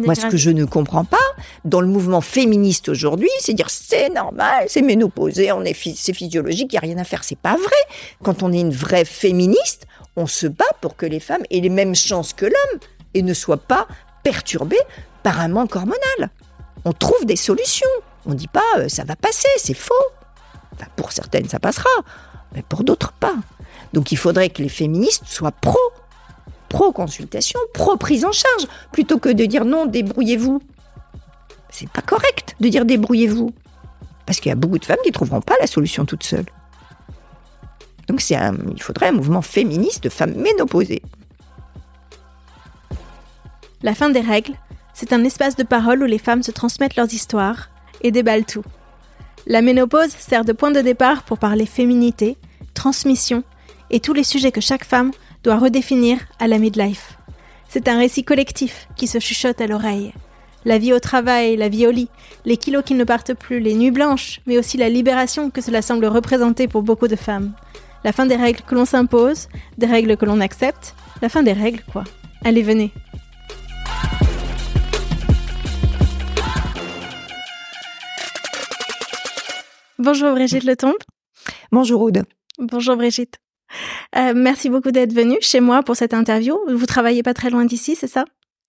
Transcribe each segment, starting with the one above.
Moi, ce que je ne comprends pas dans le mouvement féministe aujourd'hui, c'est dire c'est normal, c'est ménopausé, c'est physiologique, il n'y a rien à faire. C'est pas vrai. Quand on est une vraie féministe, on se bat pour que les femmes aient les mêmes chances que l'homme et ne soient pas perturbées par un manque hormonal. On trouve des solutions. On ne dit pas euh, ça va passer, c'est faux. pour certaines, ça passera, mais pour d'autres, pas. Donc il faudrait que les féministes soient pro pro-consultation, pro-prise en charge, plutôt que de dire non, débrouillez-vous. C'est pas correct de dire débrouillez-vous. Parce qu'il y a beaucoup de femmes qui ne trouveront pas la solution toutes seules. Donc c'est il faudrait un mouvement féministe de femmes ménopausées. La fin des règles, c'est un espace de parole où les femmes se transmettent leurs histoires et déballent tout. La ménopause sert de point de départ pour parler féminité, transmission et tous les sujets que chaque femme doit redéfinir à la midlife. C'est un récit collectif qui se chuchote à l'oreille. La vie au travail, la vie au lit, les kilos qui ne partent plus, les nuits blanches, mais aussi la libération que cela semble représenter pour beaucoup de femmes. La fin des règles que l'on s'impose, des règles que l'on accepte, la fin des règles quoi. Allez, venez. Bonjour Brigitte Letombe. Bonjour Aude. Bonjour Brigitte. Euh, merci beaucoup d'être venue chez moi pour cette interview. Vous travaillez pas très loin d'ici, c'est ça?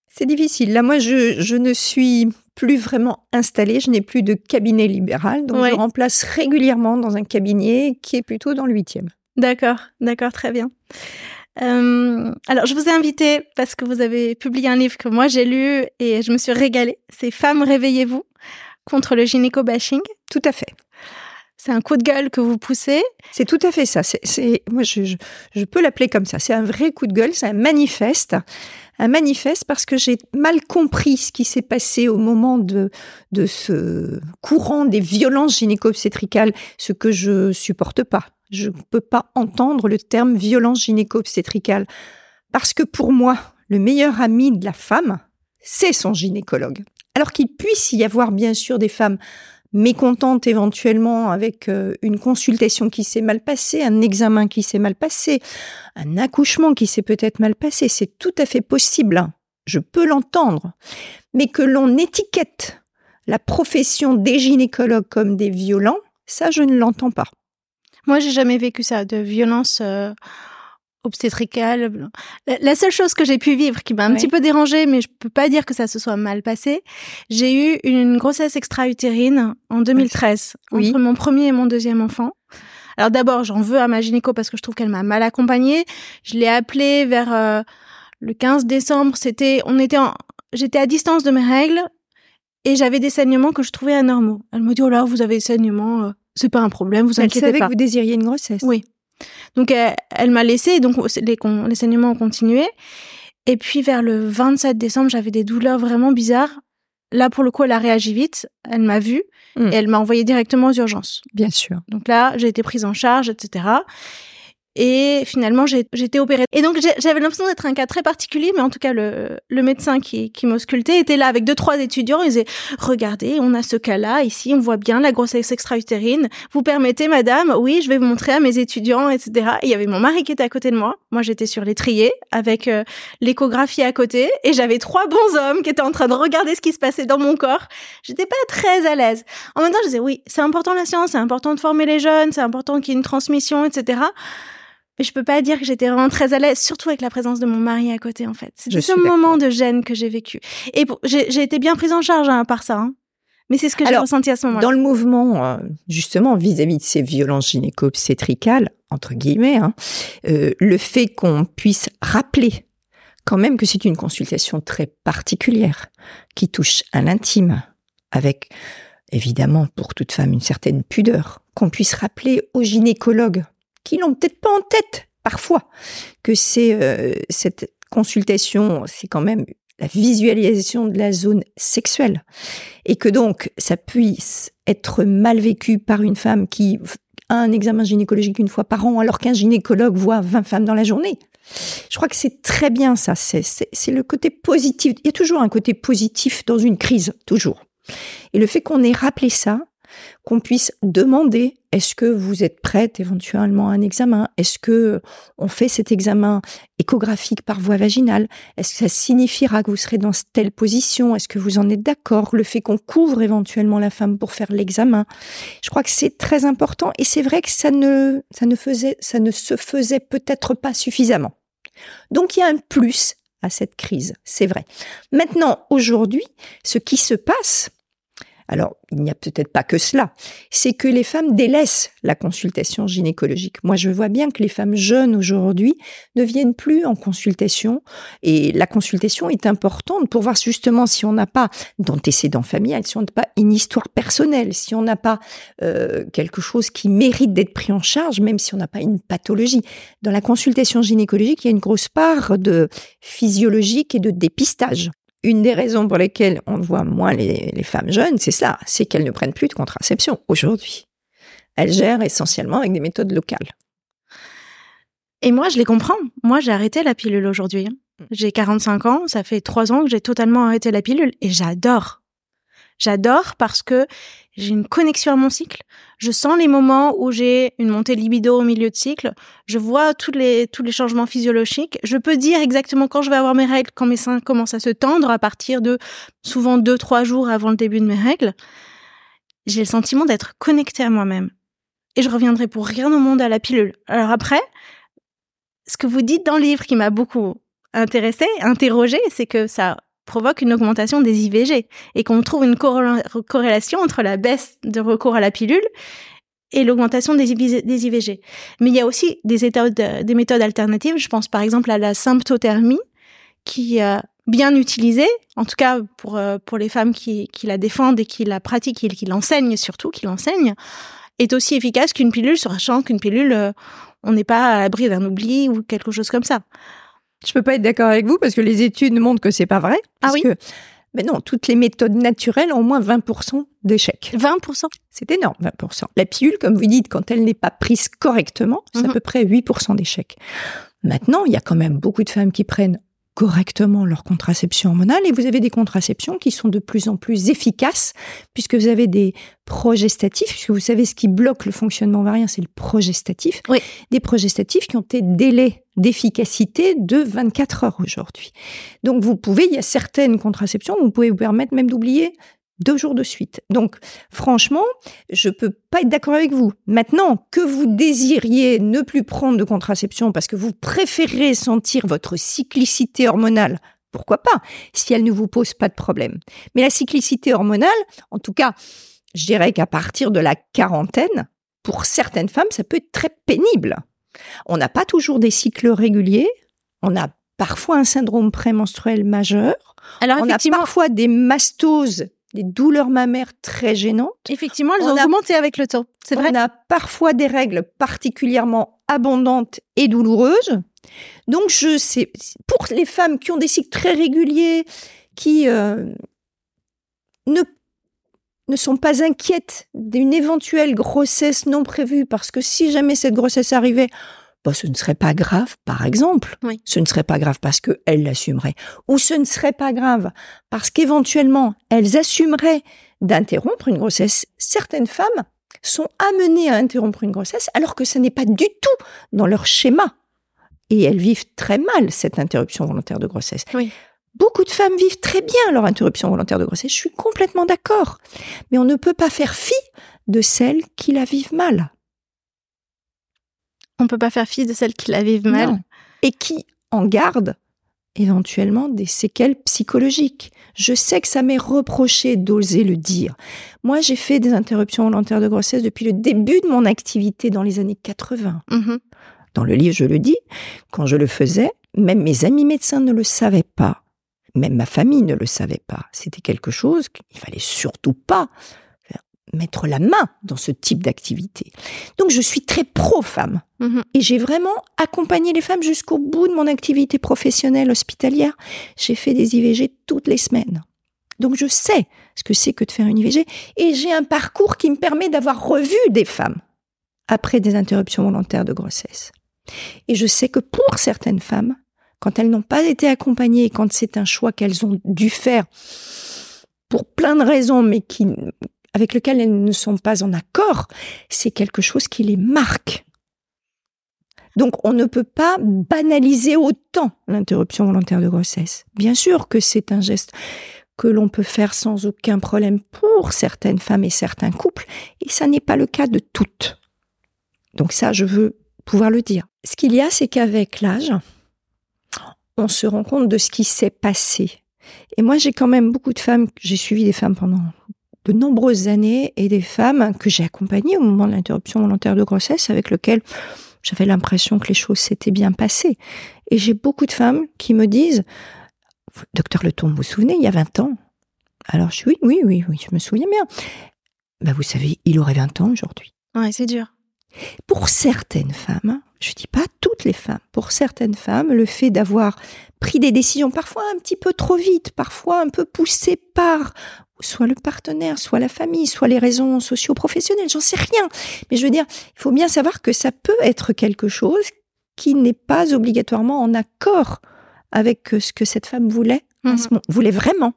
C'est difficile. Là, moi, je, je, ne suis plus vraiment installée. Je n'ai plus de cabinet libéral. Donc, je remplace régulièrement dans un cabinet qui est plutôt dans le huitième. D'accord, d'accord, très bien. Euh, alors, je vous ai invité parce que vous avez publié un livre que moi j'ai lu et je me suis régalée. C'est Femmes, réveillez-vous contre le gynéco-bashing. Tout à fait. C'est un coup de gueule que vous poussez? C'est tout à fait ça. C'est, moi, je, peux l'appeler comme ça. C'est un vrai coup de gueule. C'est un manifeste. Un manifeste parce que j'ai mal compris ce qui s'est passé au moment de, de ce courant des violences gynéco-obstétricales, ce que je supporte pas. Je ne peux pas entendre le terme violence gynéco-obstétricale. Parce que pour moi, le meilleur ami de la femme, c'est son gynécologue. Alors qu'il puisse y avoir bien sûr des femmes mécontente éventuellement avec euh, une consultation qui s'est mal passée, un examen qui s'est mal passé, un accouchement qui s'est peut-être mal passé, c'est tout à fait possible. Je peux l'entendre. Mais que l'on étiquette la profession des gynécologues comme des violents, ça, je ne l'entends pas. Moi, j'ai jamais vécu ça, de violence euh, obstétricale. La, seule chose que j'ai pu vivre qui m'a un petit peu dérangée, mais je peux pas dire que ça se soit mal passé, j'ai eu une grossesse extra-utérine en 2013 oui. entre mon premier et mon deuxième enfant. Alors d'abord, j'en veux à ma gynéco parce que je trouve qu'elle m'a mal accompagnée. Je l'ai appelée vers euh, le 15 décembre. C'était, on était, j'étais à distance de mes règles et j'avais des saignements que je trouvais anormaux. Elle me dit oh là, vous avez des saignements, euh, c'est pas un problème, vous inquiétez pas. Elle savait que vous désiriez une grossesse. Oui. Donc elle, m'a laissé, donc les, les saignements ont continué. Et puis vers le 27 décembre, j'avais des douleurs vraiment bizarres. là, pour le coup, elle a réagi vite. Elle m'a vue Mm. et elle m'a envoyé directement aux urgences. Bien sûr. Donc là, j'ai été prise en charge, etc. Et finalement, j'ai été opérée. Et donc, j'avais l'impression d'être un cas très particulier, mais en tout cas, le, le médecin qui, qui m'auscultait était là avec deux, trois étudiants. Il disait, regardez, on a ce cas-là, ici, on voit bien la grossesse extra-utérine. Vous permettez, madame? Oui, je vais vous montrer à mes étudiants, etc. Et il y avait mon mari qui était à côté de moi. Moi, j'étais sur l'étrier avec euh, l'échographie à côté. Et j'avais trois bons hommes qui étaient en train de regarder ce qui se passait dans mon corps. J'étais pas très à l'aise. En même temps, je disais, oui, c'est important la science, c'est important de former les jeunes, c'est important qu'il y ait une transmission, etc. Mais je peux pas dire que j'étais vraiment très à l'aise, surtout avec la présence de mon mari à côté, en fait. C'était ce moment de gêne que j'ai vécu. Et pour- j'ai été bien prise en charge, hein, à part ça. hein. Mais c'est ce que j'ai ressenti à ce moment-là. Dans le mouvement, euh, justement, vis-à-vis de ces violences gynéco-obstétricales, entre guillemets, hein, euh, le fait qu'on puisse rappeler quand même que c'est une consultation très particulière, qui touche à l'intime, avec évidemment pour toute femme une certaine pudeur, qu'on puisse rappeler aux gynécologues, qui l'ont peut-être pas en tête parfois, que c'est euh, cette consultation, c'est quand même la visualisation de la zone sexuelle et que donc ça puisse être mal vécu par une femme qui a un examen gynécologique une fois par an alors qu'un gynécologue voit 20 femmes dans la journée. Je crois que c'est très bien ça, c'est le côté positif. Il y a toujours un côté positif dans une crise, toujours. Et le fait qu'on ait rappelé ça, qu'on puisse demander est-ce que vous êtes prête éventuellement à un examen? Est-ce que on fait cet examen échographique par voie vaginale? Est-ce que ça signifiera que vous serez dans telle position? Est-ce que vous en êtes d'accord? Le fait qu'on couvre éventuellement la femme pour faire l'examen, je crois que c'est très important et c'est vrai que ça ne ça ne faisait ça ne se faisait peut-être pas suffisamment. Donc il y a un plus à cette crise, c'est vrai. Maintenant, aujourd'hui, ce qui se passe, alors il n'y a peut-être pas que cela, c'est que les femmes délaissent la consultation gynécologique. Moi, je vois bien que les femmes jeunes aujourd'hui ne viennent plus en consultation et la consultation est importante pour voir justement si on n'a pas d'antécédent familial, si on n'a pas une histoire personnelle, si on n'a pas euh, quelque chose qui mérite d'être pris en charge, même si on n'a pas une pathologie. Dans la consultation gynécologique, il y a une grosse part de physiologique et de dépistage. Une des raisons pour lesquelles on voit moins les, les femmes jeunes, c'est ça, c'est qu'elles ne prennent plus de contraception aujourd'hui. Elles gèrent essentiellement avec des méthodes locales. Et moi, je les comprends. Moi, j'ai arrêté la pilule aujourd'hui. hein. J'ai 45 ans, ça fait trois ans que j'ai totalement arrêté la pilule et j'adore. J'adore parce que j'ai une connexion à mon cycle. Je sens les moments où j'ai une montée libido au milieu de cycle. Je vois tous les, tous les changements physiologiques. Je peux dire exactement quand je vais avoir mes règles, quand mes seins commencent à se tendre à partir de souvent deux, trois jours avant le début de mes règles. J'ai le sentiment d'être connectée à moi-même. Et je reviendrai pour rien au monde à la pilule. Alors après, ce que vous dites dans le livre qui m'a beaucoup intéressé, interrogé, c'est que ça provoque une augmentation des IVG et qu'on trouve une corré- corrélation entre la baisse de recours à la pilule et l'augmentation des, IV des IVG. Mais il y a aussi des méthodes alternatives. Je pense par exemple à la symptothermie qui, euh, bien utilisée, en tout cas pour, euh, pour les femmes qui, qui la défendent et qui la pratiquent et qui l'enseignent surtout, qui l'enseignent, est aussi efficace qu'une pilule, sachant qu'une pilule, euh, on n'est pas à l'abri d'un oubli ou quelque chose comme ça. Je peux pas être d'accord avec vous parce que les études montrent que c'est pas vrai. Ah parce oui que, mais non, toutes les méthodes naturelles ont au moins 20% d'échecs. 20% C'est énorme, 20%. La pilule, comme vous dites, quand elle n'est pas prise correctement, c'est Mhm. à peu près 8% d'échecs. Maintenant, il y a quand même beaucoup de femmes qui prennent correctement leur contraception hormonale et vous avez des contraceptions qui sont de plus en plus efficaces puisque vous avez des progestatifs, puisque vous savez ce qui bloque le fonctionnement ovarien, c'est le progestatif. Oui. Des progestatifs qui ont des délais d'efficacité de 24 heures aujourd'hui. Donc vous pouvez, il y a certaines contraceptions, vous pouvez vous permettre même d'oublier deux jours de suite. Donc, franchement, je peux pas être d'accord avec vous. Maintenant, que vous désiriez ne plus prendre de contraception parce que vous préférez sentir votre cyclicité hormonale, pourquoi pas, si elle ne vous pose pas de problème. Mais la cyclicité hormonale, en tout cas, je dirais qu'à partir de la quarantaine, pour certaines femmes, ça peut être très pénible. On n'a pas toujours des cycles réguliers, on a parfois un syndrome prémenstruel majeur, Alors on a parfois des mastoses, des douleurs mammaires très gênantes. effectivement, elles on ont a- augmenté avec le temps. C'est vrai. On a parfois des règles particulièrement abondantes et douloureuses. Donc, je sais, pour les femmes qui ont des cycles très réguliers, qui, euh, ne, ne sont pas inquiètes d'une éventuelle grossesse non prévue, parce que si jamais cette grossesse arrivait, bah, ce ne serait pas grave, par exemple. Oui. Ce ne serait pas grave parce qu'elles l'assumeraient. Ou ce ne serait pas grave parce qu'éventuellement, elles assumeraient d'interrompre une grossesse. Certaines femmes sont amenées à interrompre une grossesse alors que ce n'est pas du tout dans leur schéma. Et elles vivent très mal cette interruption volontaire de grossesse. Oui. Beaucoup de femmes vivent très bien leur interruption volontaire de grossesse. Je suis complètement d'accord. Mais on ne peut pas faire fi de celles qui la vivent mal. On peut pas faire fi de celles qui la vivent mal. Non. Et qui en gardent éventuellement des séquelles psychologiques. Je sais que ça m'est reproché d'oser le dire. Moi, j'ai fait des interruptions volontaires de grossesse depuis le début de mon activité dans les années 80. Mhm. Dans le livre, je le dis, quand je le faisais, même mes amis médecins ne le savaient pas. Même ma famille ne le savait pas. C'était quelque chose qu'il fallait surtout pas mettre la main dans ce type d'activité. Donc je suis très pro-femme. Mhm. Et j'ai vraiment accompagné les femmes jusqu'au bout de mon activité professionnelle hospitalière. J'ai fait des IVG toutes les semaines. Donc je sais ce que c'est que de faire une IVG. Et j'ai un parcours qui me permet d'avoir revu des femmes après des interruptions volontaires de grossesse. Et je sais que pour certaines femmes, quand elles n'ont pas été accompagnées, quand c'est un choix qu'elles ont dû faire pour plein de raisons, mais qui, avec lequel elles ne sont pas en accord, c'est quelque chose qui les marque. Donc on ne peut pas banaliser autant l'interruption volontaire de grossesse. Bien sûr que c'est un geste que l'on peut faire sans aucun problème pour certaines femmes et certains couples, et ça n'est pas le cas de toutes. Donc ça, je veux pouvoir le dire. Ce qu'il y a, c'est qu'avec l'âge, on se rend compte de ce qui s'est passé. Et moi, j'ai quand même beaucoup de femmes, j'ai suivi des femmes pendant de nombreuses années et des femmes que j'ai accompagnées au moment de l'interruption volontaire de grossesse avec lequel j'avais l'impression que les choses s'étaient bien passées. Et j'ai beaucoup de femmes qui me disent, docteur Leton, vous vous souvenez, il y a 20 ans? Alors je dis oui, oui, oui, oui, je me souviens bien. Ben, vous savez, il aurait 20 ans aujourd'hui. Ouais, c'est dur. Pour certaines femmes, je dis pas toutes les femmes, pour certaines femmes, le fait d'avoir pris des décisions parfois un petit peu trop vite, parfois un peu poussées par soit le partenaire, soit la famille, soit les raisons socio-professionnelles, j'en sais rien. Mais je veux dire, il faut bien savoir que ça peut être quelque chose qui n'est pas obligatoirement en accord avec ce que cette femme voulait, ce Mhm. moment- voulait vraiment.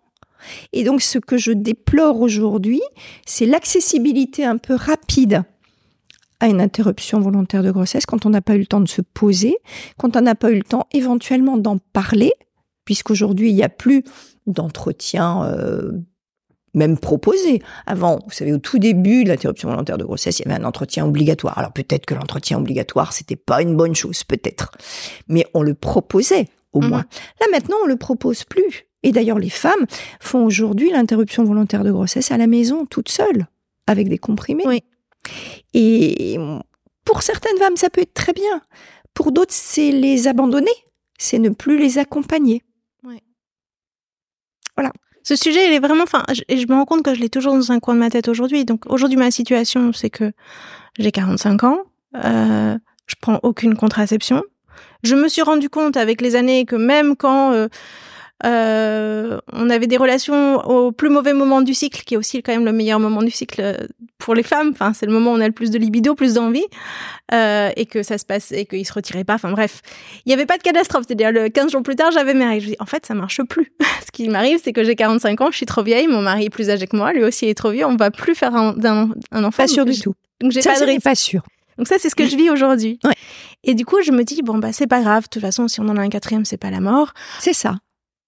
Et donc, ce que je déplore aujourd'hui, c'est l'accessibilité un peu rapide à une interruption volontaire de grossesse quand on n'a pas eu le temps de se poser, quand on n'a pas eu le temps éventuellement d'en parler, puisqu'aujourd'hui, il n'y a plus d'entretien euh, même proposé. Avant, vous savez, au tout début de l'interruption volontaire de grossesse, il y avait un entretien obligatoire. Alors peut-être que l'entretien obligatoire, c'était pas une bonne chose, peut-être. Mais on le proposait, au Mhm. moins. Là, maintenant, on le propose plus. Et d'ailleurs, les femmes font aujourd'hui l'interruption volontaire de grossesse à la maison, toutes seules, avec des comprimés. Oui. Et pour certaines femmes, ça peut être très bien. Pour d'autres, c'est les abandonner, c'est ne plus les accompagner. Ce sujet, il est vraiment, enfin, je- je me rends compte que je l'ai toujours dans un coin de ma tête aujourd'hui. Donc aujourd'hui, ma situation, c'est que j'ai 45 ans, euh, je prends aucune contraception. Je me suis rendu compte avec les années que même quand euh, euh, on avait des relations au plus mauvais moment du cycle, qui est aussi quand même le meilleur moment du cycle euh, pour les femmes, enfin c'est le moment où on a le plus de libido, plus d'envie, euh, et que ça se passe et qu'ils se retiraient pas. Enfin bref, il n'y avait pas de catastrophe. C'est-à-dire le 15 jours plus tard, j'avais mes règles. Je dis en fait ça marche plus. Ce qui m'arrive, c'est que j'ai 45 ans, je suis trop vieille, mon mari est plus âgé que moi, lui aussi est trop vieux, on va plus faire un, enfant. Pas sûr du tout. Donc j'ai Ça, pas de pas sûr. Donc ça, c'est ce que je vis aujourd'hui. Ouais. Et du coup, je me dis bon bah c'est pas grave. De toute façon, si on en a un quatrième, c'est pas la mort. C'est ça.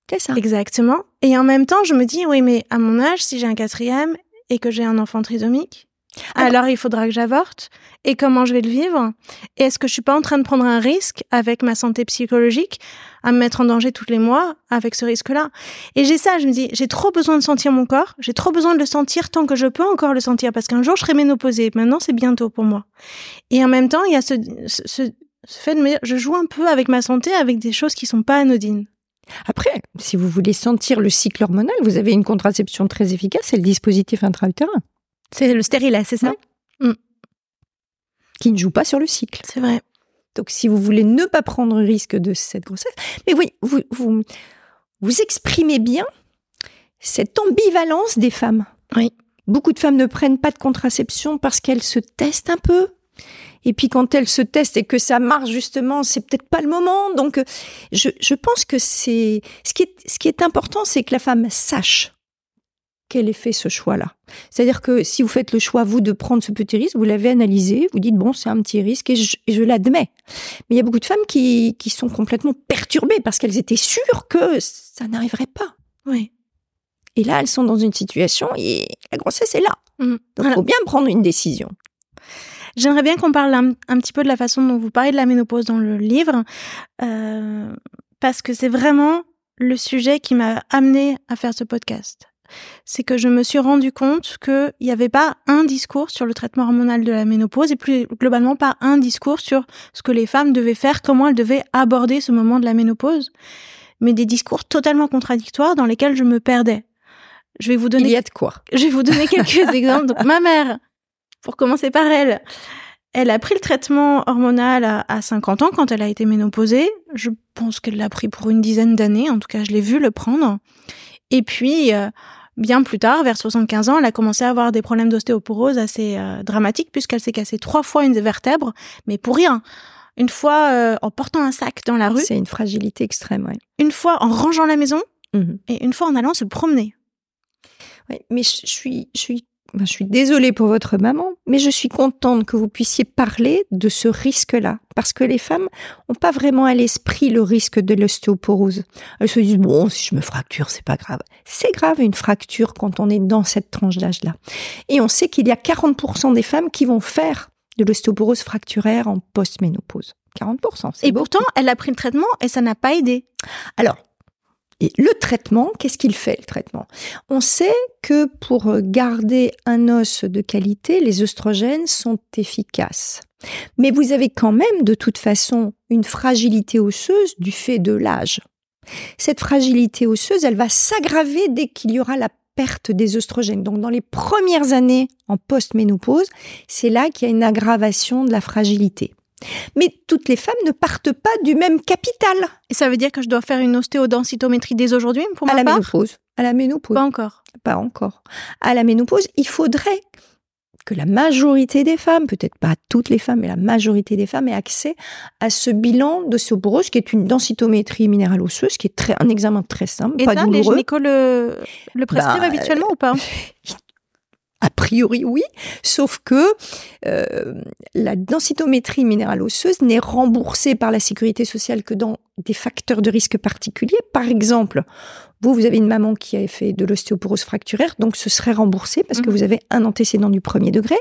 C'est ça. Exactement. Et en même temps, je me dis oui, mais à mon âge, si j'ai un quatrième et que j'ai un enfant trisomique, Ah, alors il faudra que j'avorte. Et comment je vais le vivre? Et est-ce que je suis pas en train de prendre un risque avec ma santé psychologique à me mettre en danger tous les mois avec ce risque-là? Et j'ai ça, je me dis, j'ai trop besoin de sentir mon corps, j'ai trop besoin de le sentir tant que je peux encore le sentir, parce qu'un jour je serai ménopausée. Maintenant, c'est bientôt pour moi. Et en même temps, il y a ce, ce, ce- ce fait de me dire, je joue un peu avec ma santé, avec des choses qui sont pas anodines. Après, si vous voulez sentir le cycle hormonal, vous avez une contraception très efficace, c'est le dispositif intra-utérin, C'est le stérilet, c'est ça? Qui ne joue pas sur le cycle. C'est vrai. Donc, si vous voulez ne pas prendre risque de cette grossesse, mais oui, vous, vous, vous exprimez bien cette ambivalence des femmes. Oui. Beaucoup de femmes ne prennent pas de contraception parce qu'elles se testent un peu. Et puis quand elles se testent et que ça marche justement, c'est peut-être pas le moment. Donc je, je pense que c'est ce qui est ce qui est important, c'est que la femme sache quel est fait ce choix-là. C'est-à-dire que si vous faites le choix, vous, de prendre ce petit risque, vous l'avez analysé, vous dites, bon, c'est un petit risque et je, je l'admets. Mais il y a beaucoup de femmes qui, qui sont complètement perturbées parce qu'elles étaient sûres que ça n'arriverait pas. Oui. Et là, elles sont dans une situation et la grossesse est là. Mhm. Donc, il Voilà. faut bien prendre une décision. J'aimerais bien qu'on parle un, un petit peu de la façon dont vous parlez de la ménopause dans le livre, euh, parce que c'est vraiment le sujet qui m'a amené à faire ce podcast. C'est que je me suis rendu compte qu'il n'y avait pas un discours sur le traitement hormonal de la ménopause et plus globalement pas un discours sur ce que les femmes devaient faire, comment elles devaient aborder ce moment de la ménopause, mais des discours totalement contradictoires dans lesquels je me perdais. Je vais vous donner Il y a de quoi. je vais vous donner quelques exemples. Donc, ma mère, pour commencer par elle, elle a pris le traitement hormonal à, à 50 ans quand elle a été ménopausée. Je pense qu'elle l'a pris pour une dizaine d'années. En tout cas, je l'ai vu le prendre. Et puis, euh, bien plus tard, vers 75 ans, elle a commencé à avoir des problèmes d'ostéoporose assez euh, dramatiques puisqu'elle s'est cassée trois fois une vertèbre, mais pour rien. Une fois euh, en portant un sac dans la rue, C'est une fragilité extrême, ouais. une fois en rangeant la maison Mhm. et une fois en allant se promener. Ouais, mais je je suis, je suis, ben, je suis désolée pour votre maman, mais je suis contente que vous puissiez parler de ce risque-là, parce que les femmes ont pas vraiment à l'esprit le risque de l'ostéoporose. Elles se disent bon, si je me fracture, c'est pas grave. C'est grave une fracture quand on est dans cette tranche d'âge-là. Et on sait qu'il y a 40% des femmes qui vont faire de l'ostéoporose fracturaire en post-ménopause. 40%. c'est Et beaucoup. pourtant, elle a pris le traitement et ça n'a pas aidé. Alors, et le traitement, qu'est-ce qu'il fait le traitement? On sait que pour garder un os de qualité, les oestrogènes sont efficaces. Mais vous avez quand même de toute façon une fragilité osseuse du fait de l'âge. Cette fragilité osseuse, elle va s'aggraver dès qu'il y aura la perte des oestrogènes. Donc dans les premières années en post-ménopause, c'est là qu'il y a une aggravation de la fragilité. Mais toutes les femmes ne partent pas du même capital Et ça veut dire que je dois faire une ostéodensitométrie dès aujourd'hui pour à ma la part? ménopause. À la ménopause. Pas encore. Pas encore. À la ménopause, il faudrait que la majorité des femmes, peut-être pas toutes les femmes, mais la majorité des femmes aient accès à ce bilan d'ostéoporose qui est une densitométrie minérale osseuse, qui est très, un examen très simple, Et pas ça, les douloureux. gynécos le, le prescrivent Bah, habituellement ou pas? A priori, oui, sauf que euh, la densitométrie minérale osseuse n'est remboursée par la sécurité sociale que dans des facteurs de risque particuliers. Par exemple, vous, vous avez une maman qui a fait de l'ostéoporose fracturaire, donc ce serait remboursé parce que Mhm. vous avez un antécédent du premier degré.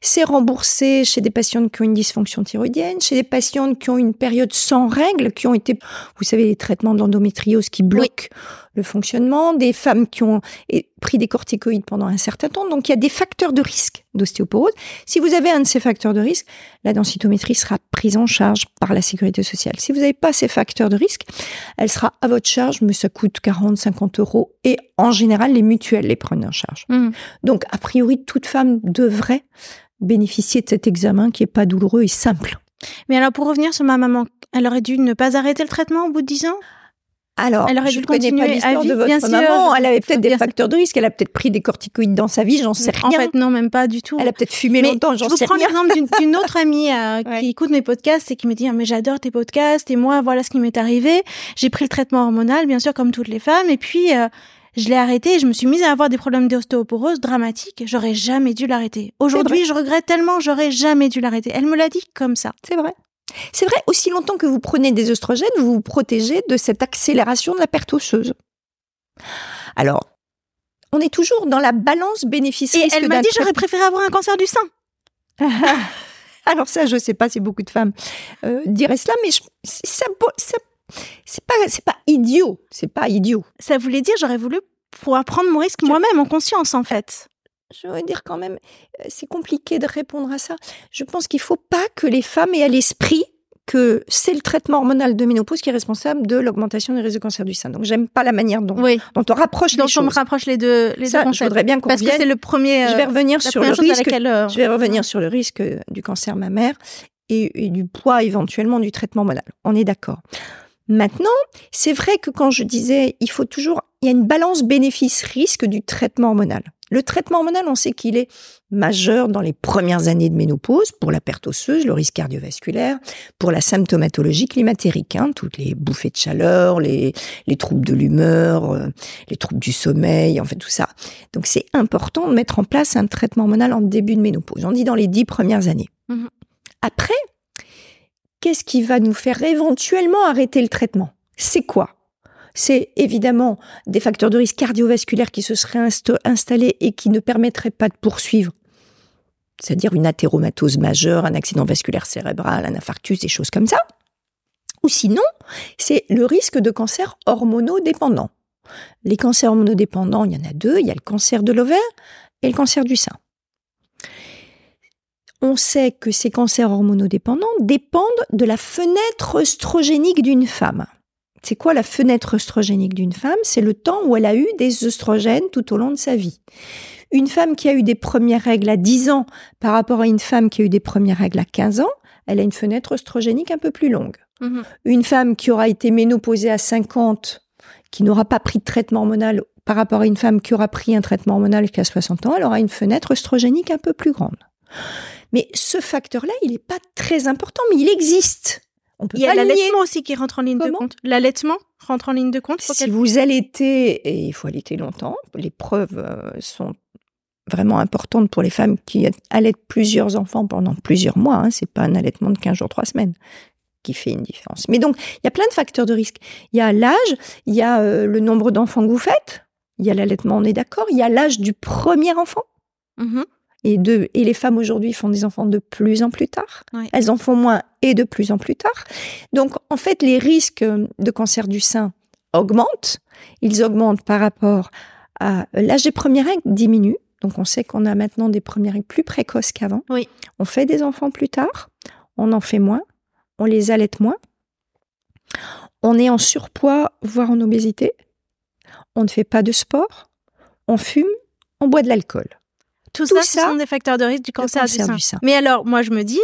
C'est remboursé chez des patientes qui ont une dysfonction thyroïdienne, chez des patientes qui ont une période sans règles, qui ont été, vous savez, les traitements d'endométriose qui bloquent le fonctionnement, des femmes qui ont pris des corticoïdes pendant un certain temps. Donc, il y a des facteurs de risque d'ostéoporose. Si vous avez un de ces facteurs de risque, la densitométrie sera prise en charge par la sécurité sociale. Si vous n'avez pas ces facteurs de risque, elle sera à votre charge, mais ça coûte 40, 50 euros. Et en général, les mutuelles les prennent en charge. Mhm. Donc, a priori, toute femme devrait bénéficier de cet examen qui est pas douloureux et simple. Mais alors, pour revenir sur ma maman, elle aurait dû ne pas arrêter le traitement au bout de 10 ans? Alors, Elle aurait je dû connais pas l'histoire de votre bien maman. je- Elle avait peut-être des facteurs de risque. Elle a peut-être pris des corticoïdes dans sa vie, j'en sais rien. En fait, non, même pas du tout. Elle a peut-être fumé Mais longtemps, je j'en vous sais prends rien. l'exemple d'une- d'une autre amie euh, Ouais. qui écoute mes podcasts et qui me dit Ah, mais j'adore tes podcasts et moi voilà ce qui m'est arrivé. J'ai pris le traitement hormonal, bien sûr comme toutes les femmes, et puis euh, je l'ai arrêté. et Je me suis mise à avoir des problèmes d'ostéoporose dramatiques. J'aurais jamais dû l'arrêter. Aujourd'hui, je regrette tellement. J'aurais jamais dû l'arrêter. Elle me l'a dit comme ça. C'est vrai. C'est vrai, aussi longtemps que vous prenez des oestrogènes, vous vous protégez de cette accélération de la perte osseuse. Alors, on est toujours dans la balance Et bénéfice-risque. elle m'a dit j'aurais préféré avoir un cancer du sein. Alors ça, je sais pas si beaucoup de femmes euh, diraient cela, mais je- ça- c'est pas, c'est pas idiot, c'est pas idiot. Ça voulait dire j'aurais voulu pouvoir prendre mon risque moi-même en conscience en fait. Je veux dire quand même, euh, c'est compliqué de répondre à ça. Je pense qu'il faut pas que les femmes aient à l'esprit que c'est le traitement hormonal de ménopause qui est responsable de l'augmentation des risques de cancer du sein. Donc j'aime pas la manière dont, Oui. dont on rapproche Donc les on me choses. rapproche les deux les Ça, deux je voudrais bien qu'on Parce que c'est le premier. Je vais revenir sur le risque. laquelle, euh, Je vais revenir sur le risque du cancer mammaire et, et du poids éventuellement du traitement hormonal. On est d'accord. Maintenant, c'est vrai que quand je disais il faut toujours il y a une balance bénéfice-risque du traitement hormonal. Le traitement hormonal, on sait qu'il est majeur dans les premières années de ménopause pour la perte osseuse, le risque cardiovasculaire, pour la symptomatologie climatérique, hein, toutes les bouffées de chaleur, les, les troubles de l'humeur, euh, les troubles du sommeil, en fait tout ça. Donc c'est important de mettre en place un traitement hormonal en début de ménopause. On dit dans les dix premières années. Mhm. Après, qu'est-ce qui va nous faire éventuellement arrêter le traitement? C'est quoi? C'est évidemment des facteurs de risque cardiovasculaires qui se seraient installés et qui ne permettraient pas de poursuivre. C'est-à-dire une athéromatose majeure, un accident vasculaire cérébral, un infarctus, des choses comme ça. Ou sinon, c'est le risque de cancer hormonodépendant. Les cancers hormonodépendants, il y en a deux. Il y a le cancer de l'ovaire et le cancer du sein. On sait que ces cancers hormonodépendants dépendent de la fenêtre œstrogénique d'une femme. C'est quoi la fenêtre œstrogénique d'une femme? C'est le temps où elle a eu des œstrogènes tout au long de sa vie. Une femme qui a eu des premières règles à 10 ans par rapport à une femme qui a eu des premières règles à 15 ans, elle a une fenêtre œstrogénique un peu plus longue. Mhm. Une femme qui aura été ménopausée à 50, qui n'aura pas pris de traitement hormonal par rapport à une femme qui aura pris un traitement hormonal jusqu'à 60 ans, elle aura une fenêtre œstrogénique un peu plus grande. Mais ce facteur-là, il n'est pas très important, mais il existe. On peut Il y a l'allaitement aussi qui rentre en ligne de compte. L'allaitement rentre en ligne de compte. Si vous allaitez, et il faut allaiter longtemps, les preuves euh, sont vraiment importantes pour les femmes qui allaitent plusieurs enfants pendant plusieurs mois. Hein, c'est pas un allaitement de 15 jours, 3 semaines qui fait une différence. Mais donc, il y a plein de facteurs de risque. Il y a l'âge, il y a euh, le nombre d'enfants que vous faites, il y a l'allaitement, on est d'accord, il y a l'âge du premier enfant. Mhm. Et, de, et les femmes aujourd'hui font des enfants de plus en plus tard. Elles en font moins et de plus en plus tard. Donc, en fait, les risques de cancer du sein augmentent. Ils augmentent par rapport à l'âge des premières règles diminue. Donc, on sait qu'on a maintenant des premières règles plus précoces qu'avant. Oui. On fait des enfants plus tard. On en fait moins. On les allaite moins. On est en surpoids, voire en obésité. On ne fait pas de sport. On fume. On boit de l'alcool. Tout, Tout ça, ça, ce sont des facteurs de risque du cancer, cancer du, sein. du sein. Mais alors, moi, je me dis,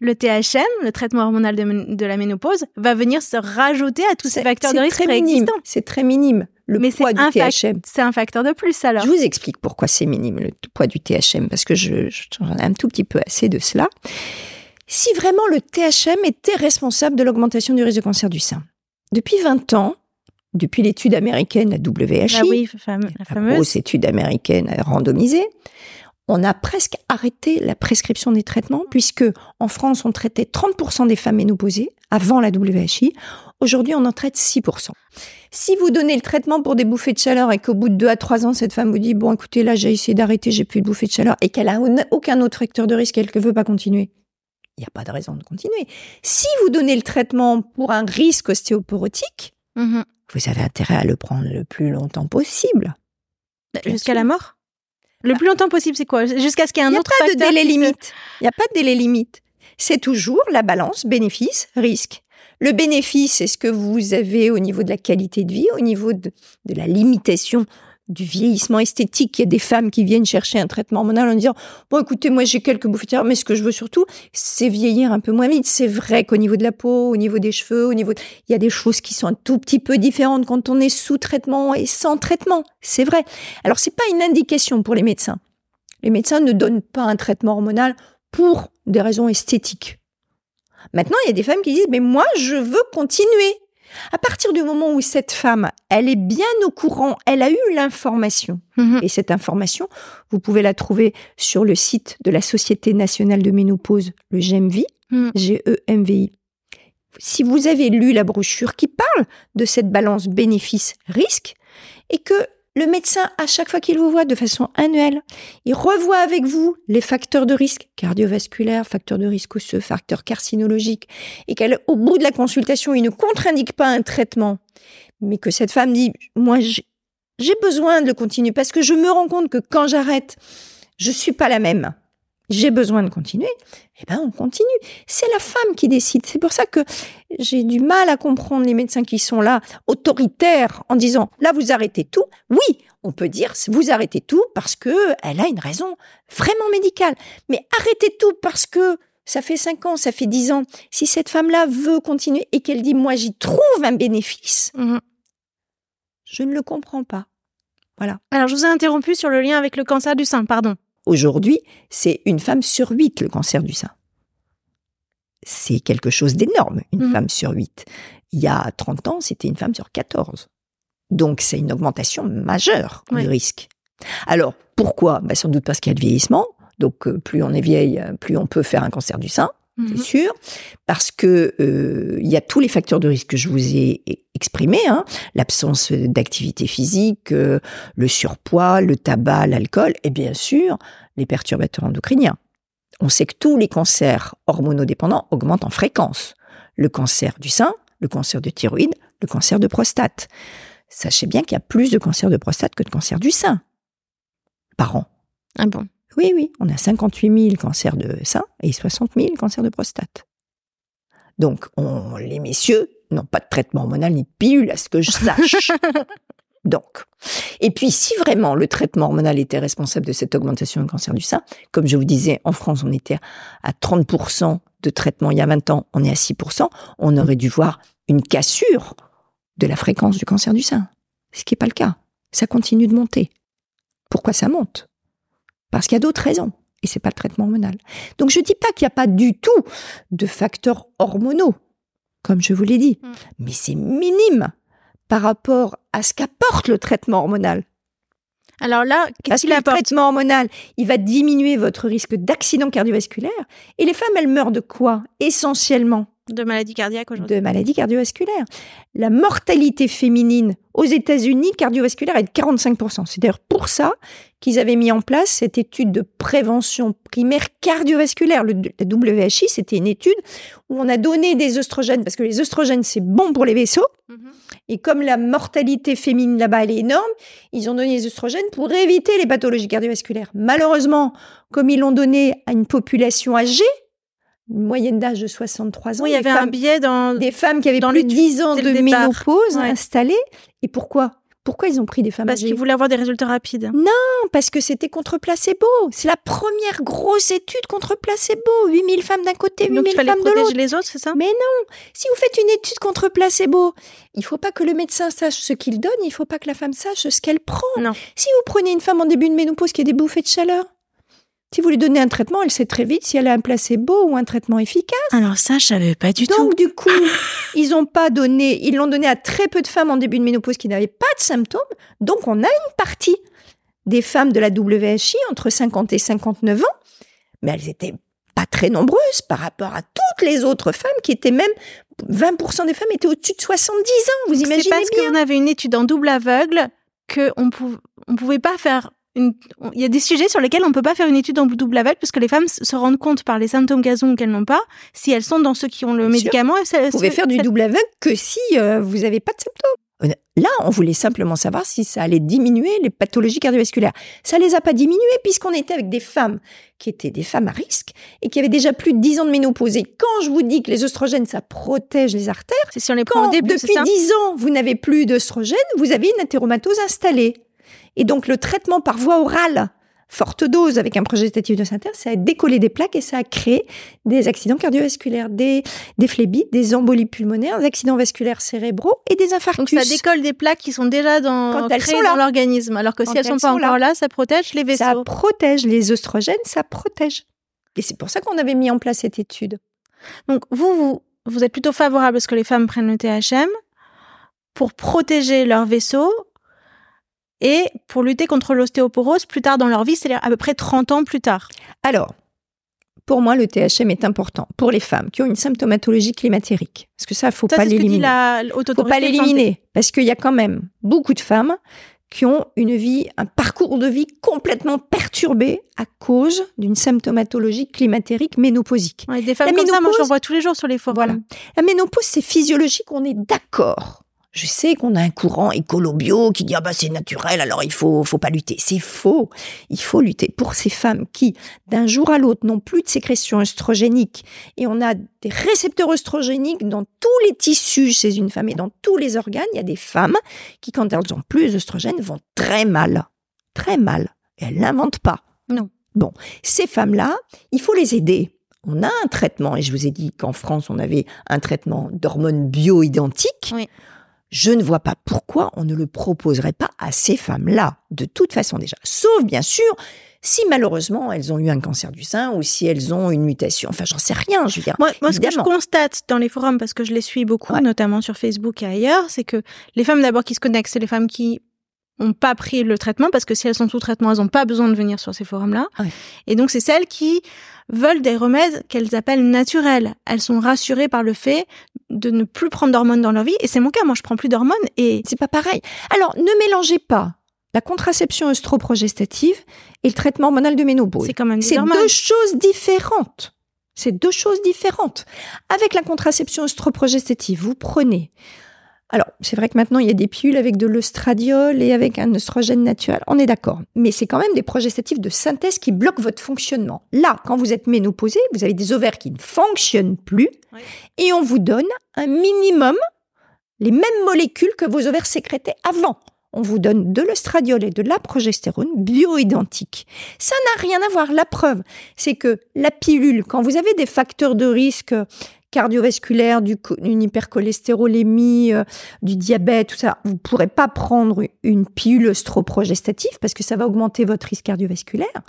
le THM, le traitement hormonal de, la ménopause, va venir se rajouter à tous ces facteurs de risque très minime. préexistants. C'est très minime. Le Mais poids du THM. C'est un facteur de plus, alors. Je vous explique pourquoi c'est minime le poids du THM, parce que je, je- j'en ai un tout petit peu assez de cela. Si vraiment le THM était responsable de l'augmentation du risque de cancer du sein, depuis 20 ans, depuis l'étude américaine, la WHI, Ah oui, la la fameuse. grosse étude américaine randomisée, on a presque arrêté la prescription des traitements, puisque en France, on traitait 30% des femmes ménopausées avant la WHI. Aujourd'hui, on en traite 6%. Si vous donnez le traitement pour des bouffées de chaleur et qu'au bout de 2 à 3 ans, cette femme vous dit, bon, écoutez, là, j'ai essayé d'arrêter, j'ai plus de bouffées de chaleur, et qu'elle a au- aucun autre facteur de risque, elle ne veut pas continuer, il n'y a pas de raison de continuer. Si vous donnez le traitement pour un risque ostéoporotique, Mhm. vous avez intérêt à le prendre le plus longtemps possible. Bien Jusqu'à la mort? Le plus longtemps possible, c'est quoi? Jusqu'à ce qu'il y ait un Il n'y a autre pas de délai limite. Il n'y a pas de délai limite. C'est toujours la balance bénéfice-risque. Le bénéfice, c'est ce que vous avez au niveau de la qualité de vie, au niveau de, de la limitation du vieillissement esthétique. Il y a des femmes qui viennent chercher un traitement hormonal en disant Bon, écoutez, moi j'ai quelques bouffées mais ce que je veux surtout, c'est vieillir un peu moins vite. C'est vrai qu'au niveau de la peau, au niveau des cheveux, au niveau. Il y a des choses qui sont un tout petit peu différentes quand on est sous traitement et sans traitement. C'est vrai. Alors, c'est pas une indication pour les médecins. Les médecins ne donnent pas un traitement hormonal pour des raisons esthétiques. Maintenant, il y a des femmes qui disent, mais moi, je veux continuer. À partir du moment où cette femme, elle est bien au courant, elle a eu l'information, Mhm. et cette information, vous pouvez la trouver sur le site de la Société nationale de ménopause, le GEMVI, Mhm. G-E-M-V-I. Si vous avez lu la brochure qui parle de cette balance bénéfice-risque, et que le médecin, à chaque fois qu'il vous voit de façon annuelle, il revoit avec vous les facteurs de risque cardiovasculaires, facteurs de risque osseux, facteurs carcinologiques, et qu'au bout de la consultation, il ne contre-indique pas un traitement, mais que cette femme dit, moi, j'ai besoin de le continuer parce que je me rends compte que quand j'arrête, je suis pas la même. J'ai besoin de continuer. Eh ben, on continue. C'est la femme qui décide. C'est pour ça que j'ai du mal à comprendre les médecins qui sont là, autoritaires, en disant, là, vous arrêtez tout. Oui, on peut dire, vous arrêtez tout parce que elle a une raison vraiment médicale. Mais arrêtez tout parce que ça fait 5 ans, ça fait 10 ans. Si cette femme-là veut continuer et qu'elle dit, moi, j'y trouve un bénéfice, Mhm. Je ne le comprends pas. Voilà. Alors, je vous ai interrompu sur le lien avec le cancer du sein, pardon. Aujourd'hui, c'est une femme sur huit le cancer du sein. C'est quelque chose d'énorme, une Mhm. femme sur huit. Il y a 30 ans, c'était une femme sur 14. Donc, c'est une augmentation majeure Oui. du risque. Alors, pourquoi? Bah, Sans doute parce qu'il y a le vieillissement. Donc, euh, plus on est vieille, euh, plus on peut faire un cancer du sein Mhm. c'est sûr, parce que euh, il y a tous les facteurs de risque que je vous ai e- exprimés, hein, l'absence d'activité physique, euh, le surpoids, le tabac, l'alcool, et bien sûr les perturbateurs endocriniens. On sait que tous les cancers hormonodépendants augmentent en fréquence. Le cancer du sein, le cancer de thyroïde, le cancer de prostate. Sachez bien qu'il y a plus de cancers de prostate que de cancers du sein par an. Ah bon Oui, oui, on a 58 000 cancers de sein et 60 000 cancers de prostate. Donc, on, les messieurs n'ont pas de traitement hormonal ni de pilule, à ce que je sache. Donc, et puis si vraiment le traitement hormonal était responsable de cette augmentation du cancer du sein, comme je vous disais, en France, on était à 30% de traitement il y a 20 ans, on est à 6%, on aurait dû voir une cassure de la fréquence du cancer du sein. Ce qui n'est pas le cas. Ça continue de monter. Pourquoi ça monte? Parce qu'il y a d'autres raisons. Et c'est pas le traitement hormonal. Donc je dis pas qu'il n'y a pas du tout de facteurs hormonaux, comme je vous l'ai dit. Mm. Mais c'est minime par rapport à ce qu'apporte le traitement hormonal. Alors là, Parce qu'est-ce que qu'il le traitement hormonal, il va diminuer votre risque d'accident cardiovasculaire. Et les femmes, elles meurent de quoi Essentiellement? De maladie cardiaque aujourd'hui de maladies cardiovasculaires. La mortalité féminine aux États-Unis cardiovasculaire est de 45%. C'est d'ailleurs pour ça qu'ils avaient mis en place cette étude de prévention primaire cardiovasculaire. Le, la WHI, c'était une étude où on a donné des œstrogènes, parce que les œstrogènes, c'est bon pour les vaisseaux. Mhm. Et comme la mortalité féminine là-bas, elle est énorme, ils ont donné les œstrogènes pour éviter les pathologies cardiovasculaires. Malheureusement, comme ils l'ont donné à une population âgée, une moyenne d'âge de 63 ans, Oui, il y avait un biais dans. des femmes qui avaient dans plus de l'étude, 10 ans de ménopause Ouais. installées. Et pourquoi? Pourquoi ils ont pris des femmes Parce qu'ils voulaient avoir des résultats rapides. Non, parce que c'était contre placebo. C'est la première grosse étude contre placebo. 8000 femmes d'un côté, Donc il 8000 fallait femmes de l'autre. protéger les autres, c'est ça? Mais non, si vous faites une étude contre placebo, il faut pas que le médecin sache ce qu'il donne, il faut pas que la femme sache ce qu'elle prend. Non. Si vous prenez une femme en début de ménopause qui a des bouffées de chaleur, si vous lui donnez un traitement, elle sait très vite si elle a un placebo ou un traitement efficace. Alors ça, je savais pas du tout. Donc du coup, ils ont pas donné, ils l'ont donné à très peu de femmes en début de ménopause qui n'avaient pas de symptômes. Donc on a une partie des femmes de la WHI entre 50 et 59 ans, mais elles étaient pas très nombreuses par rapport à toutes les autres femmes qui étaient même 20% des femmes étaient au-dessus de 70 ans. Vous C'est imaginez parce bien qu'on avait une étude en double aveugle que on, pou- on pouvait pas faire une... Il y a des sujets sur lesquels on peut pas faire une étude en double aveugle parce que les femmes se rendent compte par les symptômes qu'elles ont ou qu'elles n'ont pas si elles sont dans ceux qui ont le Bien médicament. Et ça- Vous pouvez faire du double aveugle que si euh, vous n'avez pas de symptômes. Là, on voulait simplement savoir si ça allait diminuer les pathologies cardiovasculaires. Ça les a pas diminuées puisqu'on était avec des femmes qui étaient des femmes à risque et qui avaient déjà plus de 10 ans de ménopause. Et quand je vous dis que les oestrogènes, ça protège les artères, C'est si on les prend quand au début, c'est depuis ça? 10 ans, vous n'avez plus d'œstrogènes, vous avez une athéromatose installée. Et donc, le traitement par voie orale, forte dose avec un progestatif de synthèse, ça a décollé des plaques et ça a créé des accidents cardiovasculaires, des, des phlébites, des embolies pulmonaires, des accidents vasculaires cérébraux et des Donc infarctus. ça décolle des plaques qui sont déjà dans, Quand elles créées sont là. dans l'organisme. Alors que Quand si elles sont elles pas sont encore là. ça protège les vaisseaux. Ça protège les œstrogènes, ça protège. Et c'est pour ça qu'on avait mis en place cette étude. Donc vous, vous, vous êtes plutôt favorable à ce que les femmes prennent le THM pour protéger leurs vaisseaux et pour lutter contre l'ostéoporose plus tard dans leur vie, c'est-à-dire à peu près 30 ans plus tard. Alors, pour moi, le THM est important pour les femmes qui ont une symptomatologie climatérique. Parce que ça, faut Ça, pas l'éliminer. faut pas l'éliminer parce qu'il y a quand même beaucoup de femmes qui ont une vie, un parcours de vie complètement perturbé à cause d'une symptomatologie climatérique ménopausique. Ouais, des femmes La comme ça, moi ménopause- j'en vois tous les jours sur les forums. Voilà. La ménopause, c'est physiologique, on est d'accord. Je sais qu'on a un courant écolo-bio qui dit ah bah c'est naturel, alors il faut faut pas lutter. C'est faux. Il faut lutter pour ces femmes qui, d'un jour à l'autre, n'ont plus de sécrétion œstrogénique et on a des récepteurs œstrogéniques dans tous les tissus chez une femme et dans tous les organes. Il y a des femmes qui, quand elles ont plus d'œstrogènes, vont très mal, très mal. Et elles l'inventent pas. Non. Bon, ces femmes-là, il faut les aider. On a un traitement, et je vous ai dit qu'en France, on avait un traitement d'hormones bio-identiques. Oui. Je ne vois pas pourquoi on ne le proposerait pas à ces femmes-là, de toute façon déjà. Sauf, bien sûr, si malheureusement elles ont eu un cancer du sein ou si elles ont une mutation. Enfin, j'en sais rien, je veux dire. Moi, moi ce que je constate dans les forums, parce que je les suis beaucoup, notamment sur Facebook et ailleurs, c'est que les femmes d'abord qui se connectent, c'est les femmes qui ont pas pris le traitement parce que si elles sont sous traitement, elles n'ont pas besoin de venir sur ces forums-là. Et donc c'est celles qui veulent des remèdes qu'elles appellent naturels. Elles sont rassurées par le fait de ne plus prendre d'hormones dans leur vie. Et c'est mon cas, moi je prends plus d'hormones et c'est pas pareil. Alors ne mélangez pas la contraception œstroprogestative et le traitement hormonal de ménopause. C'est quand même C'est deux choses différentes. C'est deux choses différentes. Avec la contraception œstroprogestative, vous prenez alors, c'est vrai que maintenant, il y a des pilules avec de l'ostradiol et avec un oestrogène naturel. On est d'accord. Mais c'est quand même des progestatifs de synthèse qui bloquent votre fonctionnement. Là, quand vous êtes ménopausé, vous avez des ovaires qui ne fonctionnent plus et on vous donne un minimum les mêmes molécules que vos ovaires sécrétaient avant. On vous donne de l'ostradiol et de la progestérone bioidentiques. Ça n'a rien à voir. La preuve, c'est que la pilule, quand vous avez des facteurs de risque cardiovasculaire, du, une hypercholestérolémie, euh, du diabète, tout ça, vous pourrez pas prendre une pilule œstroprogestative parce que ça va augmenter votre risque cardiovasculaire.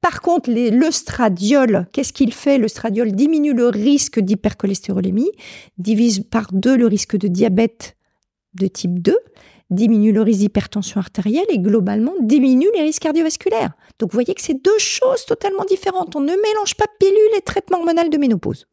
Par contre, l'œstradiol, qu'est-ce qu'il fait? L'œstradiol diminue le risque d'hypercholestérolémie, divise par deux le risque de diabète de type 2, diminue le risque d'hypertension artérielle et globalement diminue les risques cardiovasculaires. Donc vous voyez que c'est deux choses totalement différentes. On ne mélange pas pilule et traitement hormonal de ménopause.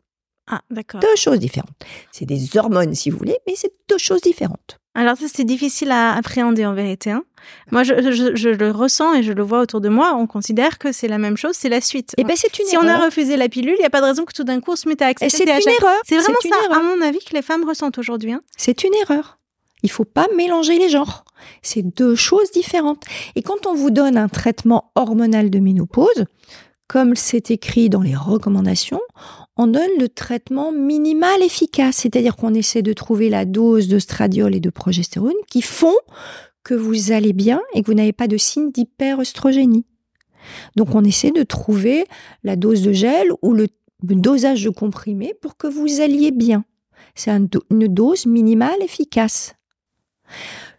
Ah, d'accord. Deux choses différentes. C'est des hormones, si vous voulez, mais c'est deux choses différentes. Alors ça, c'est difficile à appréhender en vérité. Hein. Moi, je, je, le ressens et je le vois autour de moi. On considère que c'est la même chose, c'est la suite. Et eh ben, c'est une si on a refusé la pilule, il n'y a pas de raison que tout d'un coup on se mette à accepter. C'est une erreur. C'est vraiment ça, à mon avis, que les femmes ressentent aujourd'hui. Hein. C'est une erreur. Il faut pas mélanger les genres. C'est deux choses différentes. Et quand on vous donne un traitement hormonal de ménopause, comme c'est écrit dans les recommandations, on donne le traitement minimal efficace, c'est-à-dire qu'on essaie de trouver la dose de stradiol et de progestérone qui font que vous allez bien et que vous n'avez pas de signe d'hyperœstrogénie. Donc on essaie de trouver la dose de gel ou le dosage de comprimé pour que vous alliez bien. C'est une dose minimale efficace.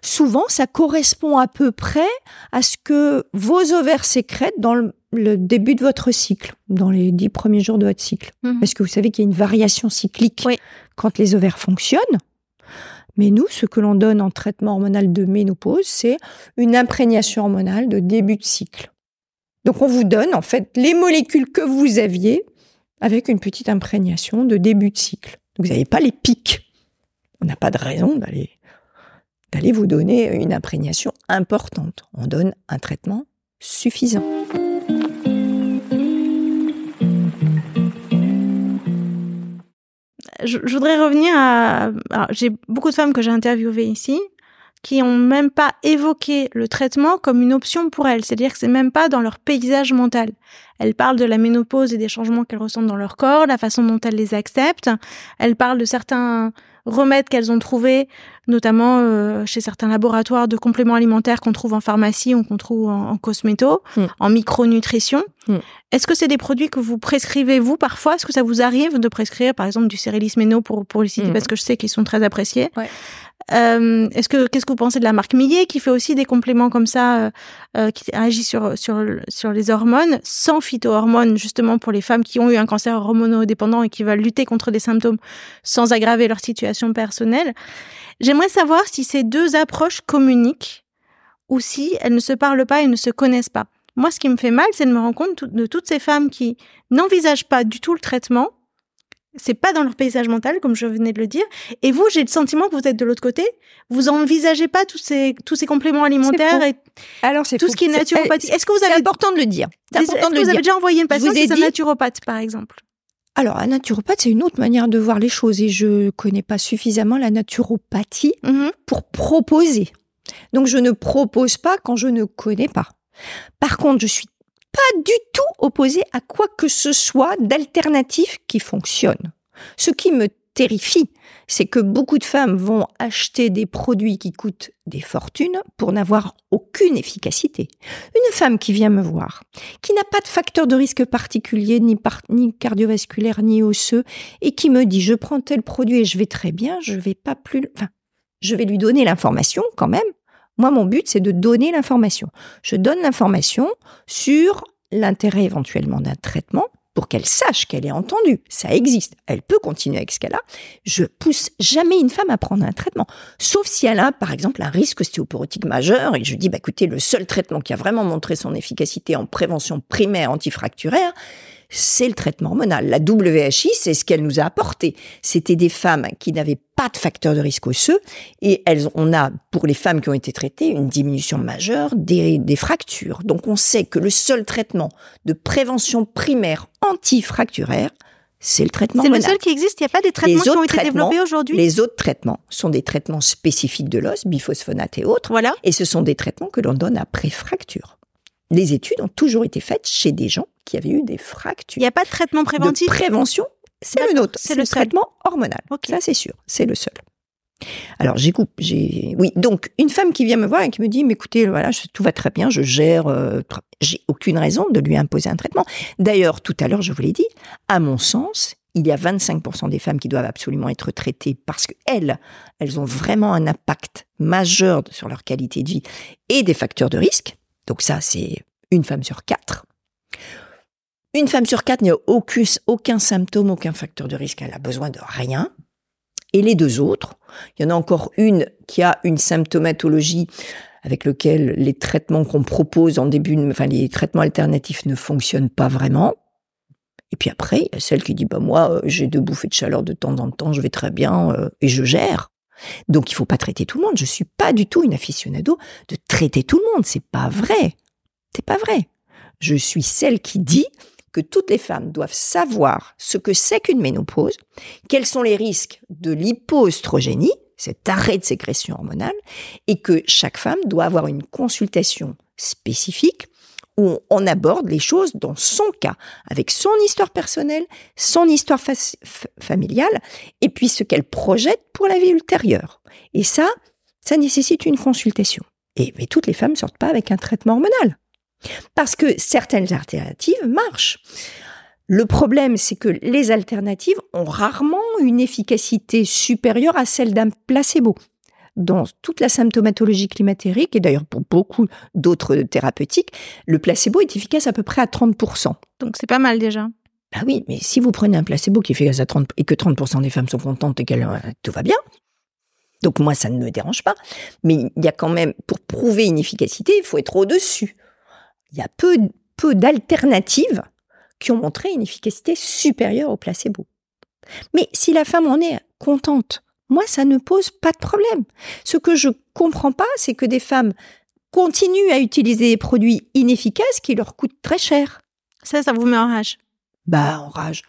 Souvent, ça correspond à peu près à ce que vos ovaires sécrètent dans le le début de votre cycle, dans les dix premiers jours de votre cycle. Mhm. Parce que vous savez qu'il y a une variation cyclique quand les ovaires fonctionnent. Mais nous, ce que l'on donne en traitement hormonal de ménopause, c'est une imprégnation hormonale de début de cycle. Donc on vous donne en fait les molécules que vous aviez avec une petite imprégnation de début de cycle. Donc vous n'avez pas les pics. On n'a pas de raison d'aller d'aller vous donner une imprégnation importante. On donne un traitement suffisant. Je, voudrais revenir à. J'ai beaucoup de femmes que j'ai interviewées ici qui ont même pas évoqué le traitement comme une option pour elles. C'est-à-dire que c'est même pas dans leur paysage mental. Elles parlent de la ménopause et des changements qu'elles ressentent dans leur corps, la façon dont elles les acceptent. Elles parlent de certains remèdes qu'elles ont trouvés, notamment euh, chez certains laboratoires de compléments alimentaires qu'on trouve en pharmacie ou qu'on trouve en, cosméto, mm. en micronutrition. Mm. Est-ce que c'est des produits que vous prescrivez vous parfois? Est-ce que ça vous arrive de prescrire par exemple du Cérélis Méno pour pour les citer? Mm. parce que je sais qu'ils sont très appréciés ouais. Euh, est-ce que qu'est-ce que vous pensez de la marque Millet qui fait aussi des compléments comme ça, euh, euh, qui agit sur sur sur les hormones sans phytohormones justement pour les femmes qui ont eu un cancer hormonodépendant et qui veulent lutter contre les symptômes sans aggraver leur situation personnelle? J'aimerais savoir si ces deux approches communiquent ou si elles ne se parlent pas et ne se connaissent pas. Moi, ce qui me fait mal, c'est de me rendre compte de toutes ces femmes qui n'envisagent pas du tout le traitement c'est pas dans leur paysage mental, comme je venais de le dire. Et vous, j'ai le sentiment que vous êtes de l'autre côté. Vous envisagez pas tous ces tous ces compléments alimentaires et alors c'est tout ce qui est naturopathie. Est-ce que vous avez important de le dire C'est important de le vous avez déjà envoyé une patiente chez un naturopathe, par exemple? Alors, un naturopathe, c'est une autre manière de voir les choses et je connais pas suffisamment la naturopathie mm-hmm. pour proposer. Donc, je ne propose pas quand je ne connais pas. Par contre, je suis pas du tout opposé à quoi que ce soit d'alternatif qui fonctionne. Ce qui me terrifie, c'est que beaucoup de femmes vont acheter des produits qui coûtent des fortunes pour n'avoir aucune efficacité. Une femme qui vient me voir, qui n'a pas de facteur de risque particulier, ni, ni cardiovasculaire, ni osseux, et qui me dit, je prends tel produit et je vais très bien, je vais pas plus, enfin, Je vais lui donner l'information quand même. Moi, mon but, c'est de donner l'information. Je donne l'information sur l'intérêt éventuellement d'un traitement pour qu'elle sache qu'elle est entendue. Ça existe. Elle peut continuer avec ce qu'elle a. Je pousse jamais une femme à prendre un traitement. Sauf si elle a, par exemple, un risque ostéoporotique majeur et je dis, bah, écoutez, le seul traitement qui a vraiment montré son efficacité en prévention primaire antifracturaire, c'est le traitement hormonal. La WHI, c'est ce qu'elle nous a apporté. C'était des femmes qui n'avaient pas de facteur de risque osseux et elles, on a, pour les femmes qui ont été traitées, une diminution majeure des, des fractures. Donc on sait que le seul traitement de prévention primaire antifracturaire, c'est le traitement C'est le seul qui existe. Il n'y a pas des traitements qui ont été développés aujourd'hui. Les autres traitements sont des traitements spécifiques de l'os, biphosphonate et autres, Voilà. et ce sont des traitements que l'on donne après fracture. Les études ont toujours été faites chez des gens qui avaient eu des fractures. Il n'y a pas de traitement préventif. De prévention, c'est le nôtre. c'est le traitement hormonal. Ok. Ça, c'est sûr. C'est le seul. Alors, j'écoute. J'ai, oui. Donc, une femme qui vient me voir et qui me dit, mais écoutez, voilà, je- tout va très bien, je gère, euh, j'ai aucune raison de lui imposer un traitement. D'ailleurs, tout à l'heure, je vous l'ai dit, à mon sens, il y a 25% des femmes qui doivent absolument être traitées parce qu'elles, elles ont vraiment un impact majeur sur leur qualité de vie et des facteurs de risque. Donc ça, c'est une femme sur quatre. Une femme sur quatre n'a aucun, symptôme, aucun facteur de risque. Elle a besoin de rien. Et les deux autres, il y en a encore une qui a une symptomatologie avec lequel les traitements qu'on propose en début, enfin les traitements alternatifs ne fonctionnent pas vraiment. Et puis après, celle qui dit bah moi euh, j'ai deux bouffées de chaleur de temps en temps, je vais très bien euh, et je gère. Donc il faut pas traiter tout le monde. Je suis pas du tout une aficionado de traiter tout le monde. C'est pas vrai. C'est pas vrai. Je suis celle qui dit que toutes les femmes doivent savoir ce que c'est qu'une ménopause, quels sont les risques de l'hypoestrogénie, cet arrêt de sécrétion hormonale, et que chaque femme doit avoir une consultation spécifique où on aborde les choses dans son cas, avec son histoire personnelle, son histoire familiale, et puis ce qu'elle projette pour la vie ultérieure. Et ça, ça nécessite une consultation. Et mais toutes les femmes sortent pas avec un traitement hormonal. Parce que certaines alternatives marchent. Le problème, c'est que les alternatives ont rarement une efficacité supérieure à celle d'un placebo. Dans toute la symptomatologie climatérique, et d'ailleurs pour beaucoup d'autres thérapeutiques, le placebo est efficace à peu près à 30%. Donc c'est pas mal déjà. Ah oui, mais si vous prenez un placebo qui est efficace à 30 et que 30% des femmes sont contentes et qu'elles euh, tout va bien, donc moi ça ne me dérange pas. Mais il y a quand même, pour prouver une efficacité, il faut être au-dessus. Il y a peu, peu d'alternatives qui ont montré une efficacité supérieure au placebo. Mais si la femme en est contente, moi ça ne pose pas de problème. Ce que je comprends pas, c'est que des femmes continuent à utiliser des produits inefficaces qui leur coûtent très cher. Ça, ça vous met en rage? Bah, en rage.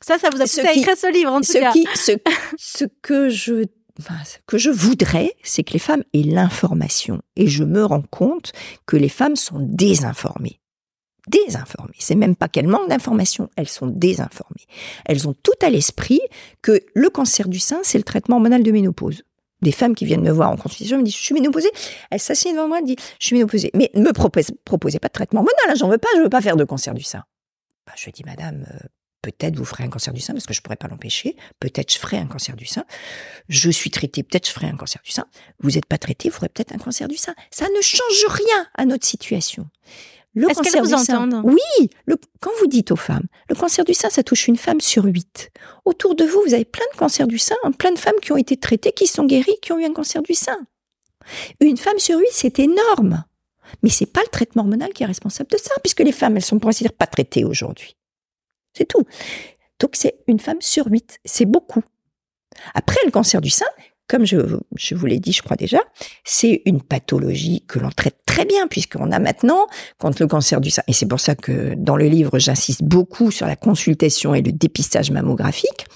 Ça, ça vous a poussé à écrire ce livre, en tout ce, cas. qui, ce, ce que je enfin, ce que je voudrais, c'est que les femmes aient l'information. Et je me rends compte que les femmes sont désinformées. Désinformées. C'est même pas qu'elles manquent d'informations, elles sont désinformées. Elles ont tout à l'esprit que le cancer du sein, c'est le traitement hormonal de ménopause. Des femmes qui viennent me voir en consultation me disent, je suis ménopausée. Elle s'assied devant moi, elle dit, je suis ménopausée. Mais ne me propose- proposez pas de traitement hormonal, hein, j'en veux pas, je veux pas faire de cancer du sein. Bah, je dis, madame, euh, peut-être vous ferez un cancer du sein parce que je pourrais pas l'empêcher. Peut-être je ferai un cancer du sein. Je suis traitée, peut-être je ferai un cancer du sein. Vous n'êtes pas traité, vous ferez peut-être un cancer du sein. Ça ne change rien à notre situation. Le Est-ce qu'elles cancer vous du sein- entendent Oui. Le, quand vous dites aux femmes, le cancer du sein, ça touche une femme sur huit. Autour de vous, vous avez plein de cancers du sein, plein de femmes qui ont été traitées, qui sont guéries, qui ont eu un cancer du sein. Une femme sur huit, c'est énorme. Mais c'est pas le traitement hormonal qui est responsable de ça, puisque les femmes, elles sont pour ainsi dire pas traitées aujourd'hui. C'est tout. Donc c'est une femme sur huit. C'est beaucoup. Après, le cancer du sein, comme je, je vous l'ai dit, je crois déjà, c'est une pathologie que l'on traite très bien, puisqu'on a maintenant, quand le cancer du sein, et c'est pour ça que dans le livre, j'insiste beaucoup sur la consultation et le dépistage mammographique.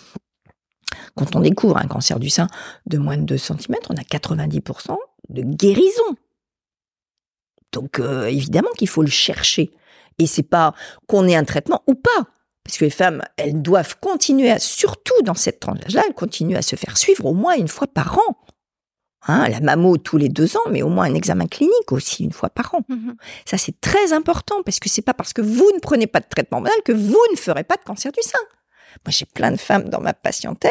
Quand on découvre un cancer du sein de moins de 2 cm, on a 90% de guérison. Donc euh, évidemment qu'il faut le chercher. Et c'est pas qu'on ait un traitement ou pas. Parce que les femmes, elles doivent continuer à, surtout dans cette tranche-là, elles continuent à se faire suivre au moins une fois par an. Hein, la mammo tous les deux ans, mais au moins un examen clinique aussi une fois par an. Mhm. Ça, c'est très important parce que c'est pas parce que vous ne prenez pas de traitement hormonal que vous ne ferez pas de cancer du sein. Moi, j'ai plein de femmes dans ma patientèle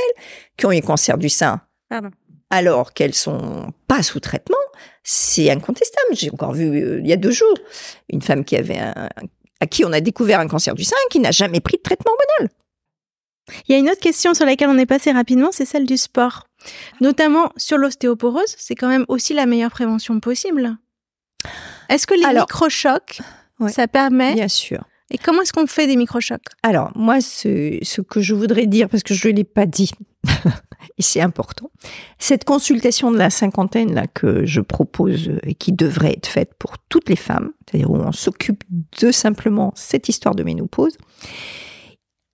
qui ont eu cancer du sein Pardon. alors qu'elles sont pas sous traitement, c'est incontestable. J'ai encore vu euh, il y a deux jours une femme qui avait un, à qui on a découvert un cancer du sein qui n'a jamais pris de traitement hormonal. Il y a une autre question sur laquelle on est passé rapidement, c'est celle du sport. Notamment sur l'ostéoporose, c'est quand même aussi la meilleure prévention possible. Est-ce que les microchocs, ça permet Bien sûr. Et comment est-ce qu'on fait des microchocs? Alors, moi, ce, que je voudrais dire, parce que je ne l'ai pas dit, et c'est important, cette consultation de la cinquantaine là, que je propose et qui devrait être faite pour toutes les femmes, c'est-à-dire où on s'occupe de simplement cette histoire de ménopause,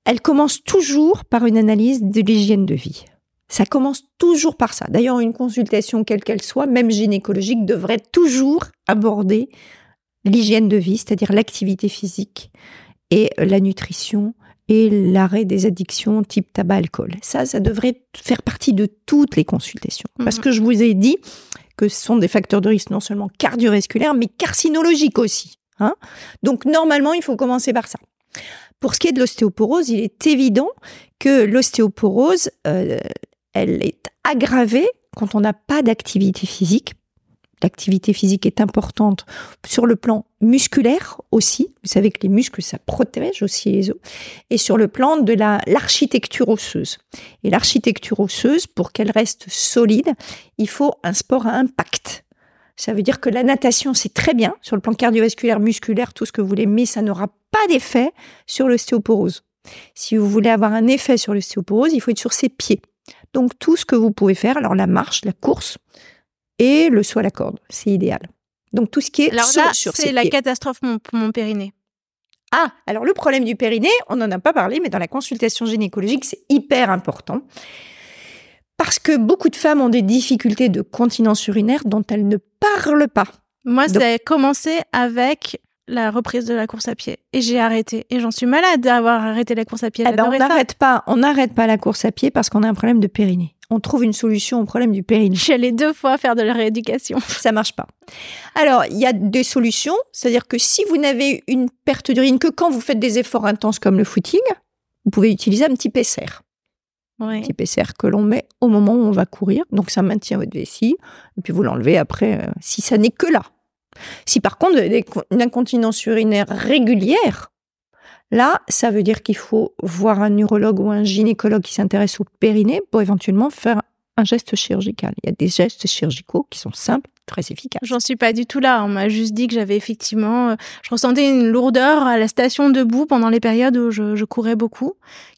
elle commence toujours par une analyse de l'hygiène de vie. Ça commence toujours par ça. D'ailleurs, une consultation, quelle qu'elle soit, même gynécologique, devrait toujours aborder l'hygiène de vie, c'est-à-dire l'activité physique et la nutrition et l'arrêt des addictions type tabac-alcool. Ça, ça devrait faire partie de toutes les consultations. Parce mhm. que je vous ai dit que ce sont des facteurs de risque non seulement cardiovasculaires, mais carcinologiques aussi. Hein Donc, normalement, il faut commencer par ça. Pour ce qui est de l'ostéoporose, il est évident que l'ostéoporose, euh, elle est aggravée quand on n'a pas d'activité physique l'activité physique est importante sur le plan musculaire aussi. Vous savez que les muscles, ça protège aussi les os. Et sur le plan de la, l'architecture osseuse. Et l'architecture osseuse, pour qu'elle reste solide, il faut un sport à impact. Ça veut dire que la natation, c'est très bien sur le plan cardiovasculaire, musculaire, tout ce que vous voulez, mais ça n'aura pas d'effet sur l'ostéoporose. Si vous voulez avoir un effet sur l'ostéoporose, il faut être sur ses pieds. Donc tout ce que vous pouvez faire, alors la marche, la course, et le saut à la corde. C'est idéal. Donc tout ce qui est alors c'est la catastrophe pour mon périnée. Ah, alors le problème du périnée, on n'en a pas parlé, mais dans la consultation gynécologique, c'est hyper important. Parce que beaucoup de femmes ont des difficultés de continence urinaire dont elles ne parlent pas. Moi, ça a commencé avec la reprise de la course à pied et j'ai arrêté et j'en suis malade d'avoir arrêté la course à pied. Eh ben, on n'arrête pas, on n'arrête pas la course à pied parce qu'on a un problème de périnée on trouve une solution au problème du suis allée deux fois faire de la rééducation. Ça marche pas. Alors, il y a des solutions, c'est-à-dire que si vous n'avez une perte d'urine que quand vous faites des efforts intenses comme le footing, vous pouvez utiliser un petit PCR. Un petit PCR que l'on met au moment où on va courir, donc ça maintient votre vessie, et puis vous l'enlevez après, euh, si ça n'est que là. Si par contre une incontinence urinaire régulière, Là, ça veut dire qu'il faut voir un neurologue ou un gynécologue qui s'intéresse au périnée pour éventuellement faire un geste chirurgical. Il y a des gestes chirurgicaux qui sont simples, très efficaces. J'en suis pas du tout là. On m'a juste dit que j'avais effectivement, euh, je ressentais une lourdeur à la station debout pendant les périodes où je, je courais beaucoup,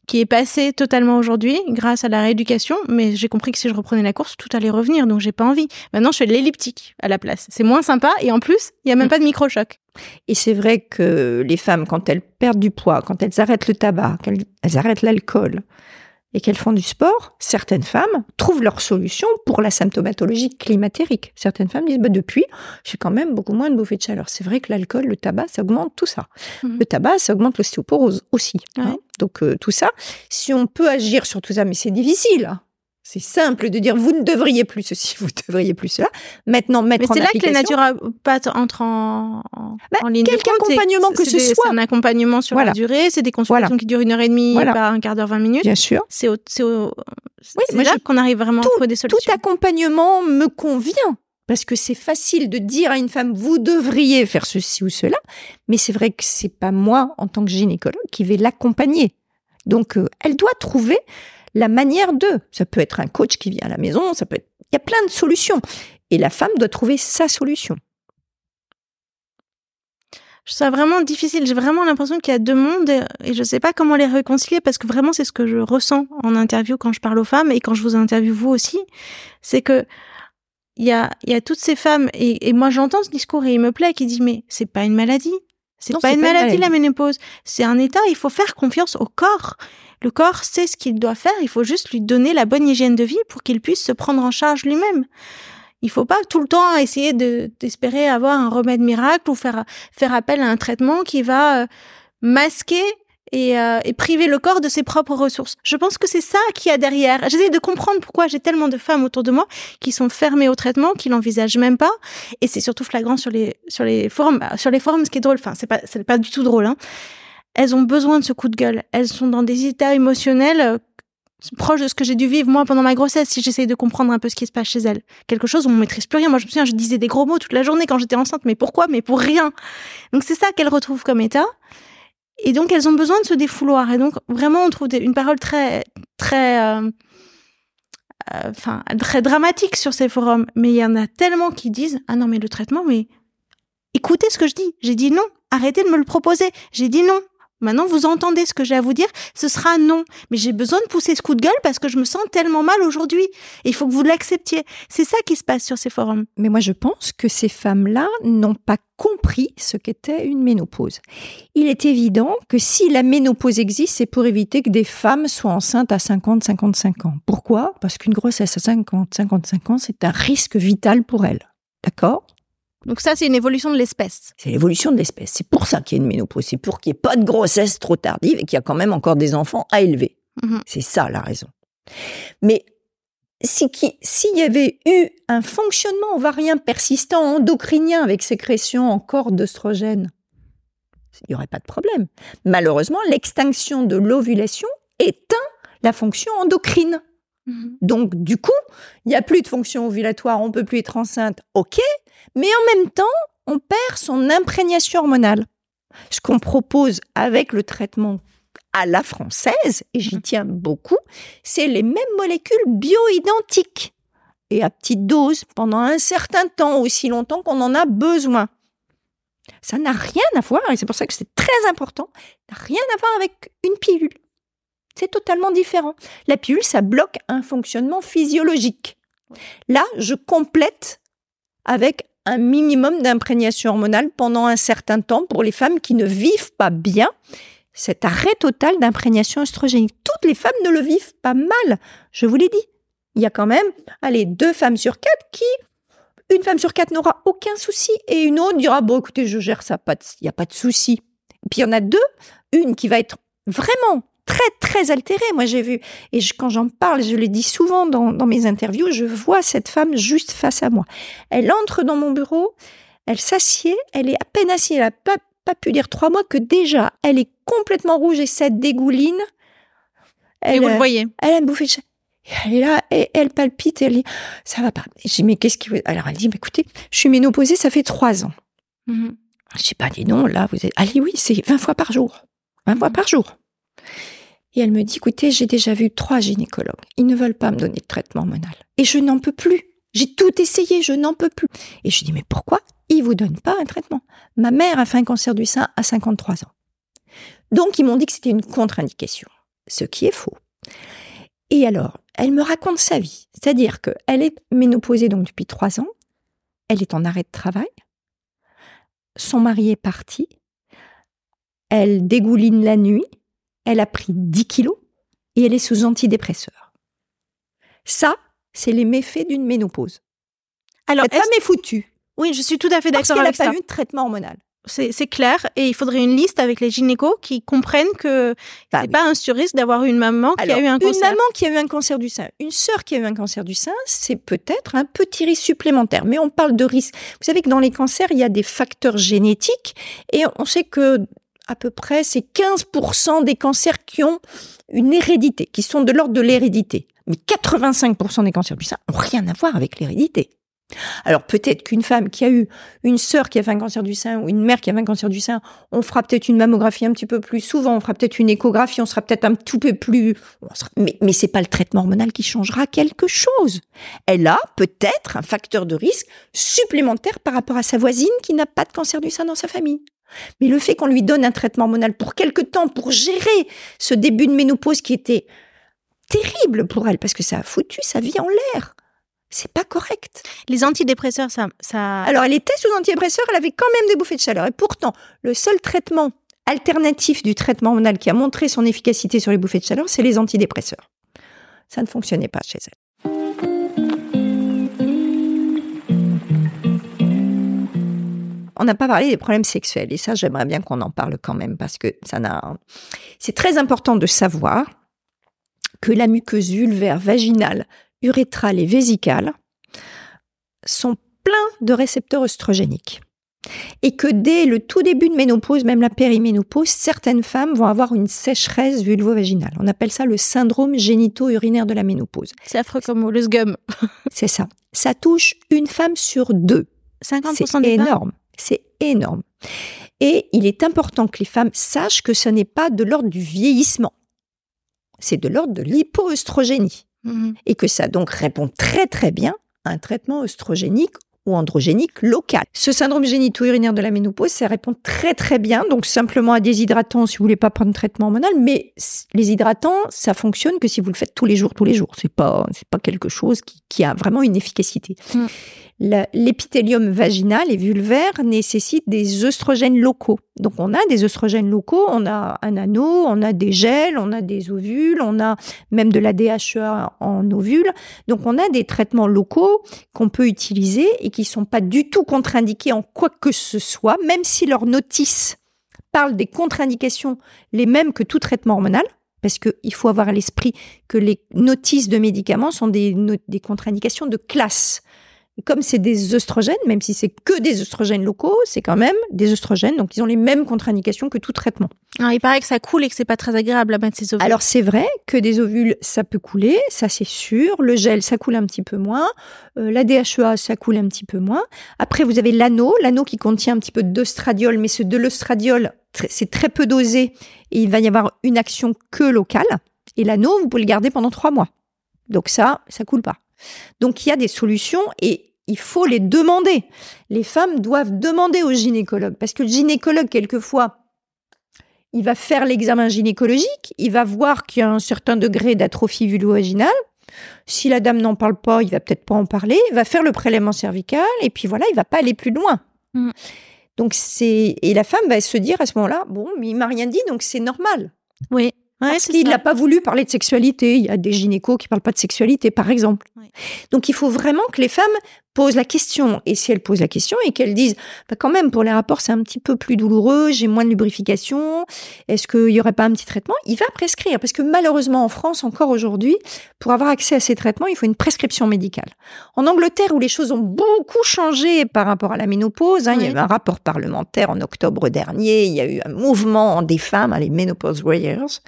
qui est passée totalement aujourd'hui grâce à la rééducation. Mais j'ai compris que si je reprenais la course, tout allait revenir. Donc j'ai pas envie. Maintenant, je fais de l'elliptique à la place. C'est moins sympa et en plus, il y a même mm. pas de micro-choc. Et c'est vrai que les femmes, quand elles perdent du poids, quand elles arrêtent le tabac, qu'elles arrêtent l'alcool, et qu'elles font du sport, certaines femmes trouvent leur solution pour la symptomatologie climatérique. Certaines femmes disent, bah, depuis, j'ai quand même beaucoup moins de bouffées de chaleur. C'est vrai que l'alcool, le tabac, ça augmente tout ça. Mhm. Le tabac, ça augmente l'ostéoporose aussi. Hein. Donc euh, tout ça, si on peut agir sur tout ça, mais c'est difficile. C'est simple de dire vous ne devriez plus ceci, vous ne devriez plus cela. Maintenant, mettre Mais c'est là que les naturopathes entrent en, en, bah, en ligne de compte. accompagnement que ce soit. C'est un accompagnement sur la durée, c'est des consultations qui durent une heure et demie, pas un quart d'heure, vingt minutes. Bien sûr. C'est c'est oui, là qu'on arrive vraiment à trouver des solutions. Tout accompagnement me convient. Parce que c'est facile de dire à une femme, vous devriez faire ceci ou cela. Mais c'est vrai que c'est pas moi, en tant que gynécologue, qui vais l'accompagner. Donc, euh, elle doit trouver la manière de. Ça peut être un coach qui vient à la maison, ça peut être... Il y a plein de solutions. Et la femme doit trouver sa solution. Je trouve ça vraiment difficile. J'ai vraiment l'impression qu'il y a deux mondes et je ne sais pas comment les réconcilier parce que vraiment c'est ce que je ressens en interview quand je parle aux femmes et quand je vous interviewe vous aussi. C'est que il y a, y a toutes ces femmes et, moi j'entends ce discours et il me plaît qui dit mais c'est pas une maladie. C'est pas, une maladie, la ménopause. C'est un état. Il faut faire confiance au corps. Le corps sait ce qu'il doit faire, il faut juste lui donner la bonne hygiène de vie pour qu'il puisse se prendre en charge lui-même. Il faut pas tout le temps essayer de d'espérer avoir un remède miracle ou faire faire appel à un traitement qui va euh, masquer et, euh, et, priver le corps de ses propres ressources. Je pense que c'est ça qui y a derrière. J'essaie de comprendre pourquoi j'ai tellement de femmes autour de moi qui sont fermées au traitement, qui l'envisagent même pas. Et c'est surtout flagrant sur les sur les forums. Sur les forums, ce qui est drôle, enfin c'est pas c'est pas du tout drôle. Hein elles ont besoin de ce coup de gueule. Elles sont dans des états émotionnels euh, proche de ce que j'ai dû vivre moi pendant ma grossesse si j'essaye de comprendre un peu ce qui se passe chez elle. Quelque chose où on maîtrise plus rien. Moi, je me souviens, je disais des gros mots toute la journée quand j'étais enceinte. Mais pourquoi? Mais pour rien. Donc c'est ça qu'elle retrouve comme état. Et donc elles ont besoin de se défouloir. Et donc vraiment, on trouve une parole très, très, euh, euh, enfin, très dramatique sur ces forums. Mais il y en a tellement qui disent ah non mais le traitement, mais écoutez ce que je dis. J'ai dit non. Arrêtez de me le proposer. J'ai dit non. Maintenant, vous entendez ce que j'ai à vous dire, ce sera non. Mais j'ai besoin de pousser ce coup de gueule parce que je me sens tellement mal aujourd'hui. il faut que vous l'acceptiez. C'est ça qui se passe sur ces forums. Mais moi, je pense que ces femmes-là n'ont pas compris ce qu'était une ménopause. Il est évident que si la ménopause existe, c'est pour éviter que des femmes soient enceintes à 50, 55 ans. Pourquoi? Parce qu'une grossesse à 50, 55 ans, c'est un risque vital pour elles. D'accord? Donc ça, c'est une évolution de l'espèce. C'est l'évolution de l'espèce. C'est pour ça qu'il y a une ménopause. C'est pour qu'il n'y ait pas de grossesse trop tardive et qu'il y a quand même encore des enfants à élever. Mhm. C'est ça la raison. Mais s'il y avait eu un fonctionnement ovarien persistant endocrinien avec sécrétion en corps d'œstrogène, il n'y aurait pas de problème. Malheureusement, l'extinction de l'ovulation éteint la fonction endocrine. Mhm. Donc, du coup, il n'y a plus de fonction ovulatoire, on peut plus être enceinte, ok, mais en même temps, on perd son imprégnation hormonale. Ce qu'on propose avec le traitement à la française, et j'y mhm. tiens beaucoup, c'est les mêmes molécules bioidentiques et à petite dose pendant un certain temps, aussi longtemps qu'on en a besoin. Ça n'a rien à voir, et c'est pour ça que c'est très important, n'a rien à voir avec une pilule. C'est totalement différent. La pilule, ça bloque un fonctionnement physiologique. Là, je complète avec un minimum d'imprégnation hormonale pendant un certain temps pour les femmes qui ne vivent pas bien cet arrêt total d'imprégnation œstrogénique. Toutes les femmes ne le vivent pas mal, je vous l'ai dit. Il y a quand même, allez, deux femmes sur quatre qui, une femme sur quatre n'aura aucun souci et une autre dira, bon, écoutez, je gère ça, il n'y a pas de souci. Puis il y en a deux, une qui va être vraiment très, très altérée. Moi, j'ai vu, et quand j'en parle, je le dis souvent dans, mes interviews, je vois cette femme juste face à moi. Elle entre dans mon bureau, elle s'assied, elle est à peine assise, elle n'a pas, pas pu dire trois mois que déjà, elle est complètement rouge et cette dégouline. Elle, et vous le voyez. Elle a une bouffée de elle est là, et elle palpite, elle dit, ça va pas. je dis, mais qu'est-ce qui. Alors elle dit, mais écoutez, je suis ménopausée, ça fait trois ans. Mm-hmm. Je dis, pas, dis non, là, vous êtes... Allez, oui, c'est 20 fois par jour. 20 fois par jour. Et elle me dit, écoutez, j'ai déjà vu trois gynécologues. Ils ne veulent pas me donner de traitement hormonal. Et je n'en peux plus. J'ai tout essayé, je n'en peux plus. Et je dis, mais pourquoi ils vous donnent pas un traitement? Ma mère a fait un cancer du sein à 53 ans. Donc, ils m'ont dit que c'était une contre-indication. Ce qui est faux. Et alors, elle me raconte sa vie. C'est-à-dire qu'elle est ménopausée donc depuis trois ans. Elle est en arrêt de travail. Son mari est parti. Elle dégouline la nuit elle a pris 10 kilos et elle est sous antidépresseur. Ça, c'est les méfaits d'une ménopause. Alors, Cette femme est foutue. Oui, je suis tout à fait d'accord avec ça. Parce qu'elle n'a pas eu de traitement hormonal. C'est clair et il faudrait une liste avec les gynécos qui comprennent que bah c'est pas un surrisque d'avoir une maman qui a eu un cancer. Une maman qui a eu un cancer du sein, une sœur qui a eu un cancer du sein, c'est peut-être un petit risque supplémentaire. Mais on parle de risque. Vous savez que dans les cancers, il y a des facteurs génétiques et on sait que à peu près, c'est 15% des cancers qui ont une hérédité, qui sont de l'ordre de l'hérédité. Mais 85% des cancers du sein n'ont rien à voir avec l'hérédité. Alors peut-être qu'une femme qui a eu une sœur qui a fait un cancer du sein ou une mère qui a fait un cancer du sein, on fera peut-être une mammographie un petit peu plus souvent, on fera peut-être une échographie, on sera peut-être un tout peu plus... Mais, mais c'est pas le traitement hormonal qui changera quelque chose. Elle a peut-être un facteur de risque supplémentaire par rapport à sa voisine qui n'a pas de cancer du sein dans sa famille. Mais le fait qu'on lui donne un traitement hormonal pour quelque temps, pour gérer ce début de ménopause qui était terrible pour elle, parce que ça a foutu sa vie en l'air. C'est pas correct. Les antidépresseurs, ça, ça. Alors, elle était sous antidépresseurs, elle avait quand même des bouffées de chaleur. Et pourtant, le seul traitement alternatif du traitement hormonal qui a montré son efficacité sur les bouffées de chaleur, c'est les antidépresseurs. Ça ne fonctionnait pas chez elle. On n'a pas parlé des problèmes sexuels. Et ça, j'aimerais bien qu'on en parle quand même parce que ça n'a. C'est très important de savoir que la muqueuse vulvaire, vaginale, urétrale et vésicale sont pleins de récepteurs œstrogéniques. et que dès le tout début de ménopause, même la périménopause, certaines femmes vont avoir une sécheresse vulvo-vaginale. On appelle ça le syndrome génito-urinaire de la ménopause. C'est affreux comme le SGUM. C'est ça. Ça touche une femme sur deux. 50% C'est énorme. C'est énorme. Et il est important que les femmes sachent que ce n'est pas de l'ordre du vieillissement. C'est de l'ordre de l'hypoœstrogénie. Mhm. Et que ça donc répond très très bien à un traitement œstrogénique ou androgénique local. Ce syndrome génito-urinaire de la ménopause, ça répond très très bien, donc simplement à des hydratants si vous voulez pas prendre de traitement hormonal, mais les hydratants, ça fonctionne que si vous le faites tous les jours, tous les jours. C'est pas, c'est pas quelque chose qui, qui a vraiment une efficacité. Mm. L'épithélium vaginal et vulvaire nécessite des œstrogènes locaux. Donc on a des œstrogènes locaux, on a un anneau, on a des gels, on a des ovules, on a même de la DHEA en ovules. Donc on a des traitements locaux qu'on peut utiliser et qui sont pas du tout contre-indiqués en quoi que ce soit, même si leur notice parle des contre-indications les mêmes que tout traitement hormonal. Parce qu'il faut avoir à l'esprit que les notices de médicaments sont des contre-indications de classe. Comme c'est des œstrogènes, même si c'est que des œstrogènes locaux, c'est quand même des œstrogènes, donc ils ont les mêmes contre-indications que tout traitement. Alors, il paraît que ça coule et que c'est pas très agréable à mettre ses ovules. Alors c'est vrai que des ovules, ça peut couler, ça c'est sûr. Le gel, ça coule un petit peu moins. Euh, la DHEA, ça coule un petit peu moins. Après, vous avez l'anneau, l'anneau qui contient un petit peu d'ostradiol, mais ce de l'ostradiol, tr- c'est très peu dosé et il va y avoir une action que locale. Et l'anneau, vous pouvez le garder pendant trois mois. Donc ça, ça coule pas. Donc il y a des solutions et il faut les demander. Les femmes doivent demander au gynécologue parce que le gynécologue, quelquefois, il va faire l'examen gynécologique, il va voir qu'il y a un certain degré d'atrophie vulvo-vaginale. Si la dame n'en parle pas, il va peut-être pas en parler. Il va faire le prélèvement cervical et puis voilà, il va pas aller plus loin. Mm. Donc c'est et la femme va se dire à ce moment-là, bon, mais il m'a rien dit, donc c'est normal. oui. Ouais, Parce c'est qu'il n'a pas voulu parler de sexualité? Il y a des gynécos qui parlent pas de sexualité, par exemple. Donc il faut vraiment que les femmes posent la question. Et si elles posent la question et qu'elles disent, bah, quand même, pour les rapports, c'est un petit peu plus douloureux, j'ai moins de lubrification, est-ce qu'il y aurait pas un petit traitement? Il va prescrire. Parce que malheureusement, en France, encore aujourd'hui, pour avoir accès à ces traitements, il faut une prescription médicale. En Angleterre, où les choses ont beaucoup changé par rapport à la ménopause, hein, il y Oui. avait un rapport parlementaire en octobre dernier, il y a eu un mouvement des femmes, hein, les Menopause Warriors,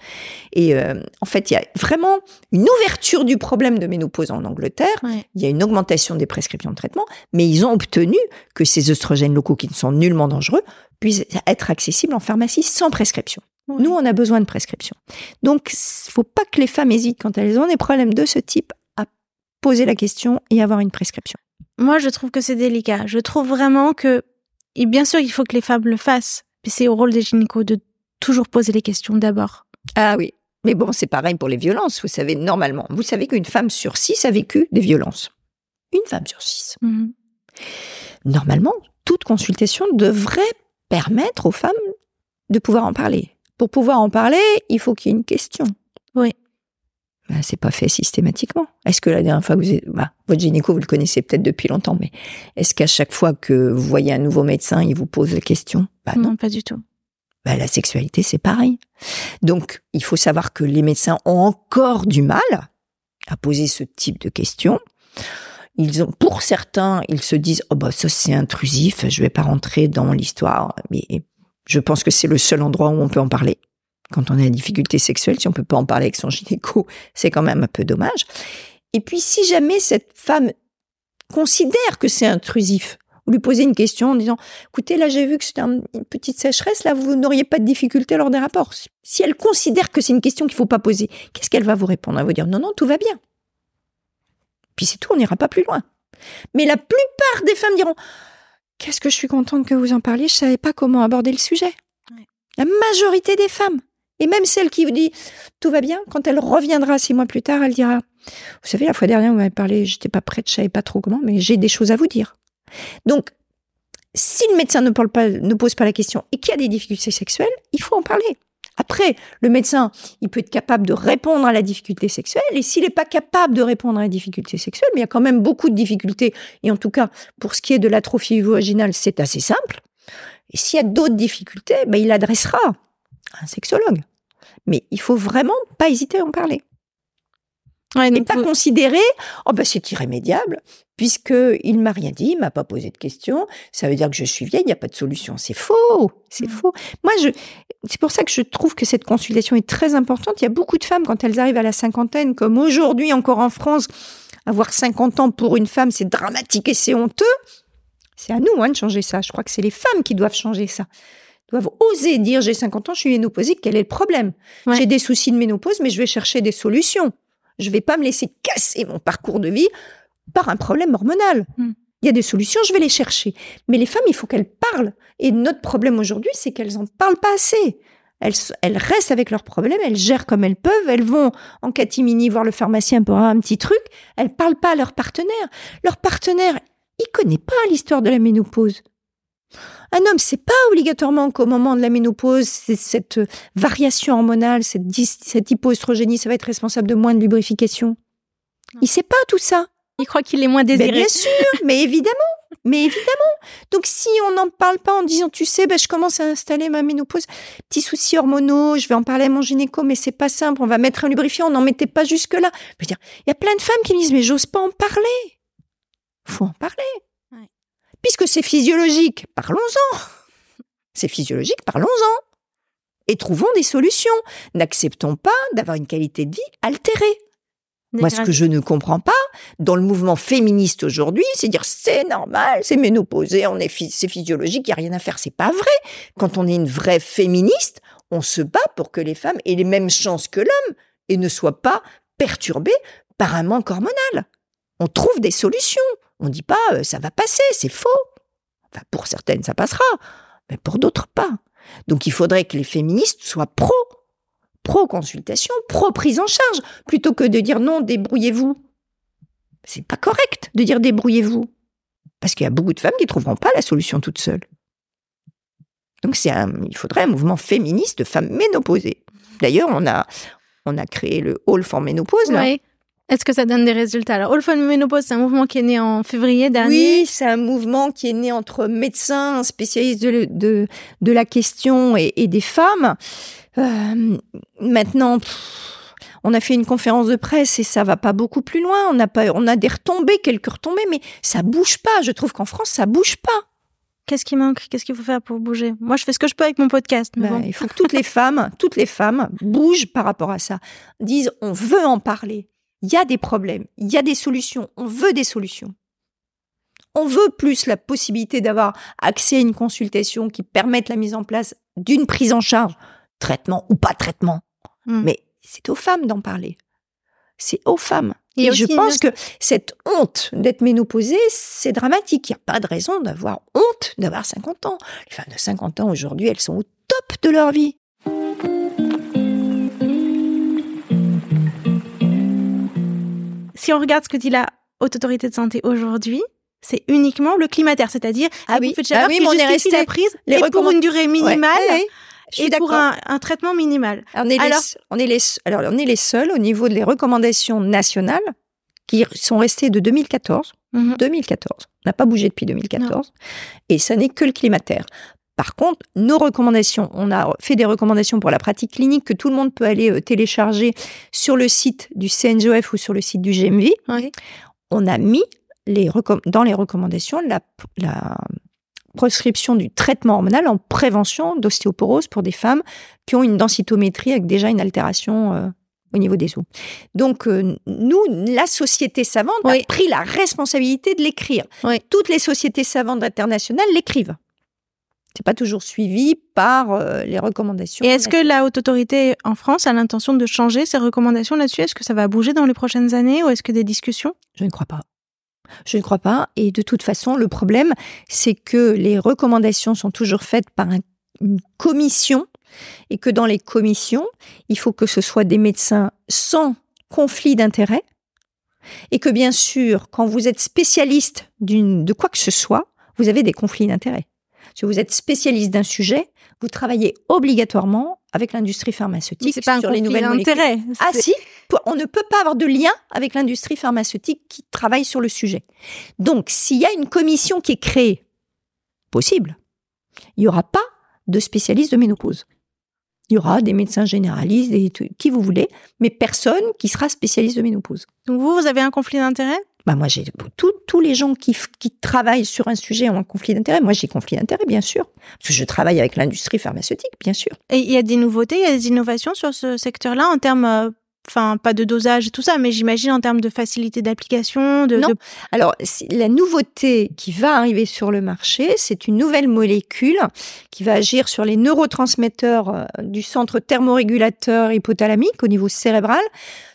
et euh, en fait, il y a vraiment une ouverture du problème de ménopause en Angleterre. Il y a une augmentation des prescriptions de traitement, mais ils ont obtenu que ces œstrogènes locaux qui ne sont nullement dangereux puissent être accessibles en pharmacie sans prescription. Nous, on a besoin de prescription. Donc, il faut pas que les femmes hésitent quand elles ont des problèmes de ce type à poser la question et avoir une prescription. Moi, je trouve que c'est délicat. Je trouve vraiment que, et bien sûr, il faut que les femmes le fassent, mais c'est au rôle des gynécos de toujours poser les questions d'abord. Ah oui. Mais bon, c'est pareil pour les violences. Vous savez, normalement, vous savez qu'une femme sur six a vécu des violences. Une femme sur six. Mhm. normalement, toute consultation devrait permettre aux femmes de pouvoir en parler. Pour pouvoir en parler, il faut qu'il y ait une question. Oui. Ben, c'est pas fait systématiquement. Est-ce que la dernière fois que vous êtes, bah, votre gynéco, vous le connaissez peut-être depuis longtemps, mais est-ce qu'à chaque fois que vous voyez un nouveau médecin, il vous pose la question? Bah non. non, pas du tout. La sexualité, c'est pareil. Donc, il faut savoir que les médecins ont encore du mal à poser ce type de questions. Ils ont, pour certains, ils se disent, oh bah ça c'est intrusif, je vais pas rentrer dans l'histoire. Mais je pense que c'est le seul endroit où on peut en parler. Quand on a des difficultés sexuelles, si on peut pas en parler avec son gynéco, c'est quand même un peu dommage. Et puis, si jamais cette femme considère que c'est intrusif, vous lui posez une question en disant, écoutez, là j'ai vu que c'était un- une petite sécheresse, là vous n'auriez pas de difficulté lors des rapports. Si elle considère que c'est une question qu'il faut pas poser, qu'est-ce qu'elle va vous répondre? Elle va vous dire, non, non, tout va bien. Puis c'est tout, on n'ira pas plus loin. Mais la plupart des femmes diront, qu'est-ce que je suis contente que vous en parliez, je savais pas comment aborder le sujet. Ouais. La majorité des femmes. Et même celle qui vous dit tout va bien, quand elle reviendra six mois plus tard, elle dira Vous savez, la fois dernière, vous m'avez parlé, j'étais pas prête, je savais pas trop comment, mais j'ai des choses à vous dire. Donc, si le médecin ne, parle pas, ne pose pas la question et qu'il y a des difficultés sexuelles, il faut en parler. Après, le médecin, il peut être capable de répondre à la difficulté sexuelle, et s'il n'est pas capable de répondre à la difficulté sexuelle, mais il y a quand même beaucoup de difficultés, et en tout cas, pour ce qui est de l'atrophie vaginale, c'est assez simple. Et s'il y a d'autres difficultés, ben, il adressera à un sexologue. Mais il faut vraiment pas hésiter à en parler. Ouais, Et pas vous- considérer, oh ben c'est irrémédiable, puisque il m'a rien dit, il m'a pas posé de questions. Ça veut dire que je suis vieille, il n'y a pas de solution. C'est faux, c'est Mm. faux. Moi, je, c'est pour ça que je trouve que cette consultation est très importante. Il y a beaucoup de femmes quand elles arrivent à la cinquantaine, comme aujourd'hui encore en France, avoir 50 ans pour une femme, c'est dramatique et c'est honteux. C'est à nous hein, de changer ça. Je crois que c'est les femmes qui doivent changer ça. Doivent oser dire j'ai 50 ans, je suis ménopausée, quel est le problème? Ouais. J'ai des soucis de ménopause, mais je vais chercher des solutions. Je vais pas me laisser casser mon parcours de vie par un problème hormonal. Hmm. Il y a des solutions, je vais les chercher. Mais les femmes, il faut qu'elles parlent. Et notre problème aujourd'hui, c'est qu'elles en parlent pas assez. Elles restent avec leurs problèmes, elles gèrent comme elles peuvent, elles vont en catimini voir le pharmacien pour un petit truc. Elles parlent pas à leur partenaire. Leur partenaire, il connaît pas l'histoire de la ménopause. Un homme, c'est pas obligatoirement qu'au moment de la ménopause, c'est cette euh, variation hormonale, cette, hypoestrogénie, ça va être responsable de moins de lubrification. Il sait pas tout ça. Il croit qu'il est moins Ben, désiré. bien sûr, mais évidemment, mais évidemment. Donc si on n'en parle pas en disant, tu sais, ben, je commence à installer ma ménopause, petits soucis hormonaux, je vais en parler à mon gynéco, mais c'est pas simple, on va mettre un lubrifiant, on n'en mettait pas jusque là. Il y a plein de femmes qui me disent, mais j'ose pas en parler. Faut en parler. Puisque c'est physiologique, parlons-en. C'est physiologique, parlons-en. Et trouvons des solutions. N'acceptons pas d'avoir une qualité de vie altérée. Moi, ce que je ne comprends pas dans le mouvement féministe aujourd'hui, c'est dire c'est normal, c'est ménopausé, on est phy- c'est physiologique, il y a rien à faire. C'est pas vrai. Quand on est une vraie féministe, on se bat pour que les femmes aient les mêmes chances que l'homme et ne soient pas perturbées par un manque hormonal. On trouve des solutions. On dit pas euh, ça va passer, c'est faux. Pour certaines, ça passera, mais pour d'autres pas. Donc, il faudrait que les féministes soient pro pro-consultation, pro-prise en charge, plutôt que de dire non, débrouillez-vous. C'est pas correct de dire débrouillez-vous. Parce qu'il y a beaucoup de femmes qui ne trouveront pas la solution toutes seules. Donc c'est un, il faudrait un mouvement féministe de femmes ménopausées. D'ailleurs, on a, on a créé le Hall for Ménopause, là. Est-ce que ça donne des résultats? Alors, All for Menopause, c'est un mouvement qui est né en février dernier. Oui, c'est un mouvement qui est né entre médecins, spécialistes de, de, de la question et, et des femmes. Euh, maintenant, pff, on a fait une conférence de presse et ça va pas beaucoup plus loin. On a pas, on a des retombées, quelques retombées, mais ça bouge pas. Je trouve qu'en France, ça bouge pas. Qu'est-ce qui manque? Qu'est-ce qu'il faut faire pour bouger? Moi, je fais ce que je peux avec mon podcast. Mais Ben, bon. Il faut que toutes les femmes, toutes les femmes bougent par rapport à ça. Disent, on veut en parler. Il y a des problèmes, il y a des solutions. On veut des solutions. On veut plus la possibilité d'avoir accès à une consultation qui permette la mise en place d'une prise en charge, traitement ou pas traitement. Hmm. Mais c'est aux femmes d'en parler. C'est aux femmes. Et je pense une- que cette honte d'être ménopausée, c'est dramatique. Il n'y a pas de raison d'avoir honte d'avoir 50 ans. Les femmes de 50 ans aujourd'hui, elles sont au top de leur vie. Si on regarde ce que dit la Haute Autorité de Santé aujourd'hui, c'est uniquement le climatéraire, c'est-à-dire Ah oui. de chaleur Ah oui, qui mais on est resté- la prise les et pour une durée minimale Ouais, ouais, je suis et pour un, un traitement minimal. Alors, on est, Alors- les, on, est les, alors, on est les seuls au niveau des recommandations nationales qui sont restées de 2014. Mhm. 2014. On n'a pas bougé depuis 2014. Et ça n'est que le climatère. Par contre, nos recommandations, on a fait des recommandations pour la pratique clinique que tout le monde peut aller euh, télécharger sur le site du CNGOF ou sur le site du GMV. On a mis les dans les recommandations la, la prescription du traitement hormonal en prévention d'ostéoporose pour des femmes qui ont une densitométrie avec déjà une altération euh, au niveau des os. Donc, euh, nous, la société savante Oui. a pris la responsabilité de l'écrire. Oui. Toutes les sociétés savantes internationales l'écrivent. C'est pas toujours suivi par euh, les recommandations. Et est-ce que la Haute Autorité en France a l'intention de changer ses recommandations là-dessus? Est-ce que ça va bouger dans les prochaines années ou est-ce que des discussions? Je ne crois pas. Je ne crois pas. Et de toute façon, le problème, c'est que les recommandations sont toujours faites par un- une commission et que dans les commissions, il faut que ce soit des médecins sans conflit d'intérêt et que bien sûr, quand vous êtes spécialiste de quoi que ce soit, vous avez des conflits d'intérêt. Si vous êtes spécialiste d'un sujet, vous travaillez obligatoirement avec l'industrie pharmaceutique C'est pas un sur les conflit nouvelles d'intérêt. Ah si, on ne peut pas avoir de lien avec l'industrie pharmaceutique qui travaille sur le sujet. Donc, s'il y a une commission qui est créée, possible, il n'y aura pas de spécialistes de ménopause. Il y aura des médecins généralistes, des, qui vous voulez, mais personne qui sera spécialiste de ménopause. Donc vous, vous avez un conflit d'intérêt? Bah moi, j'ai tous les gens qui, qui travaillent sur un sujet ont un conflit d'intérêt. Moi, j'ai conflit d'intérêt, bien sûr, parce que je travaille avec l'industrie pharmaceutique, bien sûr. Et il y a des nouveautés, il y a des innovations sur ce secteur-là en termes euh, enfin pas de dosage et tout ça, mais j'imagine en termes de facilité d'application. De, non. Alors la nouveauté qui va arriver sur le marché, c'est une nouvelle molécule qui va agir sur les neurotransmetteurs euh, du centre thermorégulateur hypothalamique au niveau cérébral,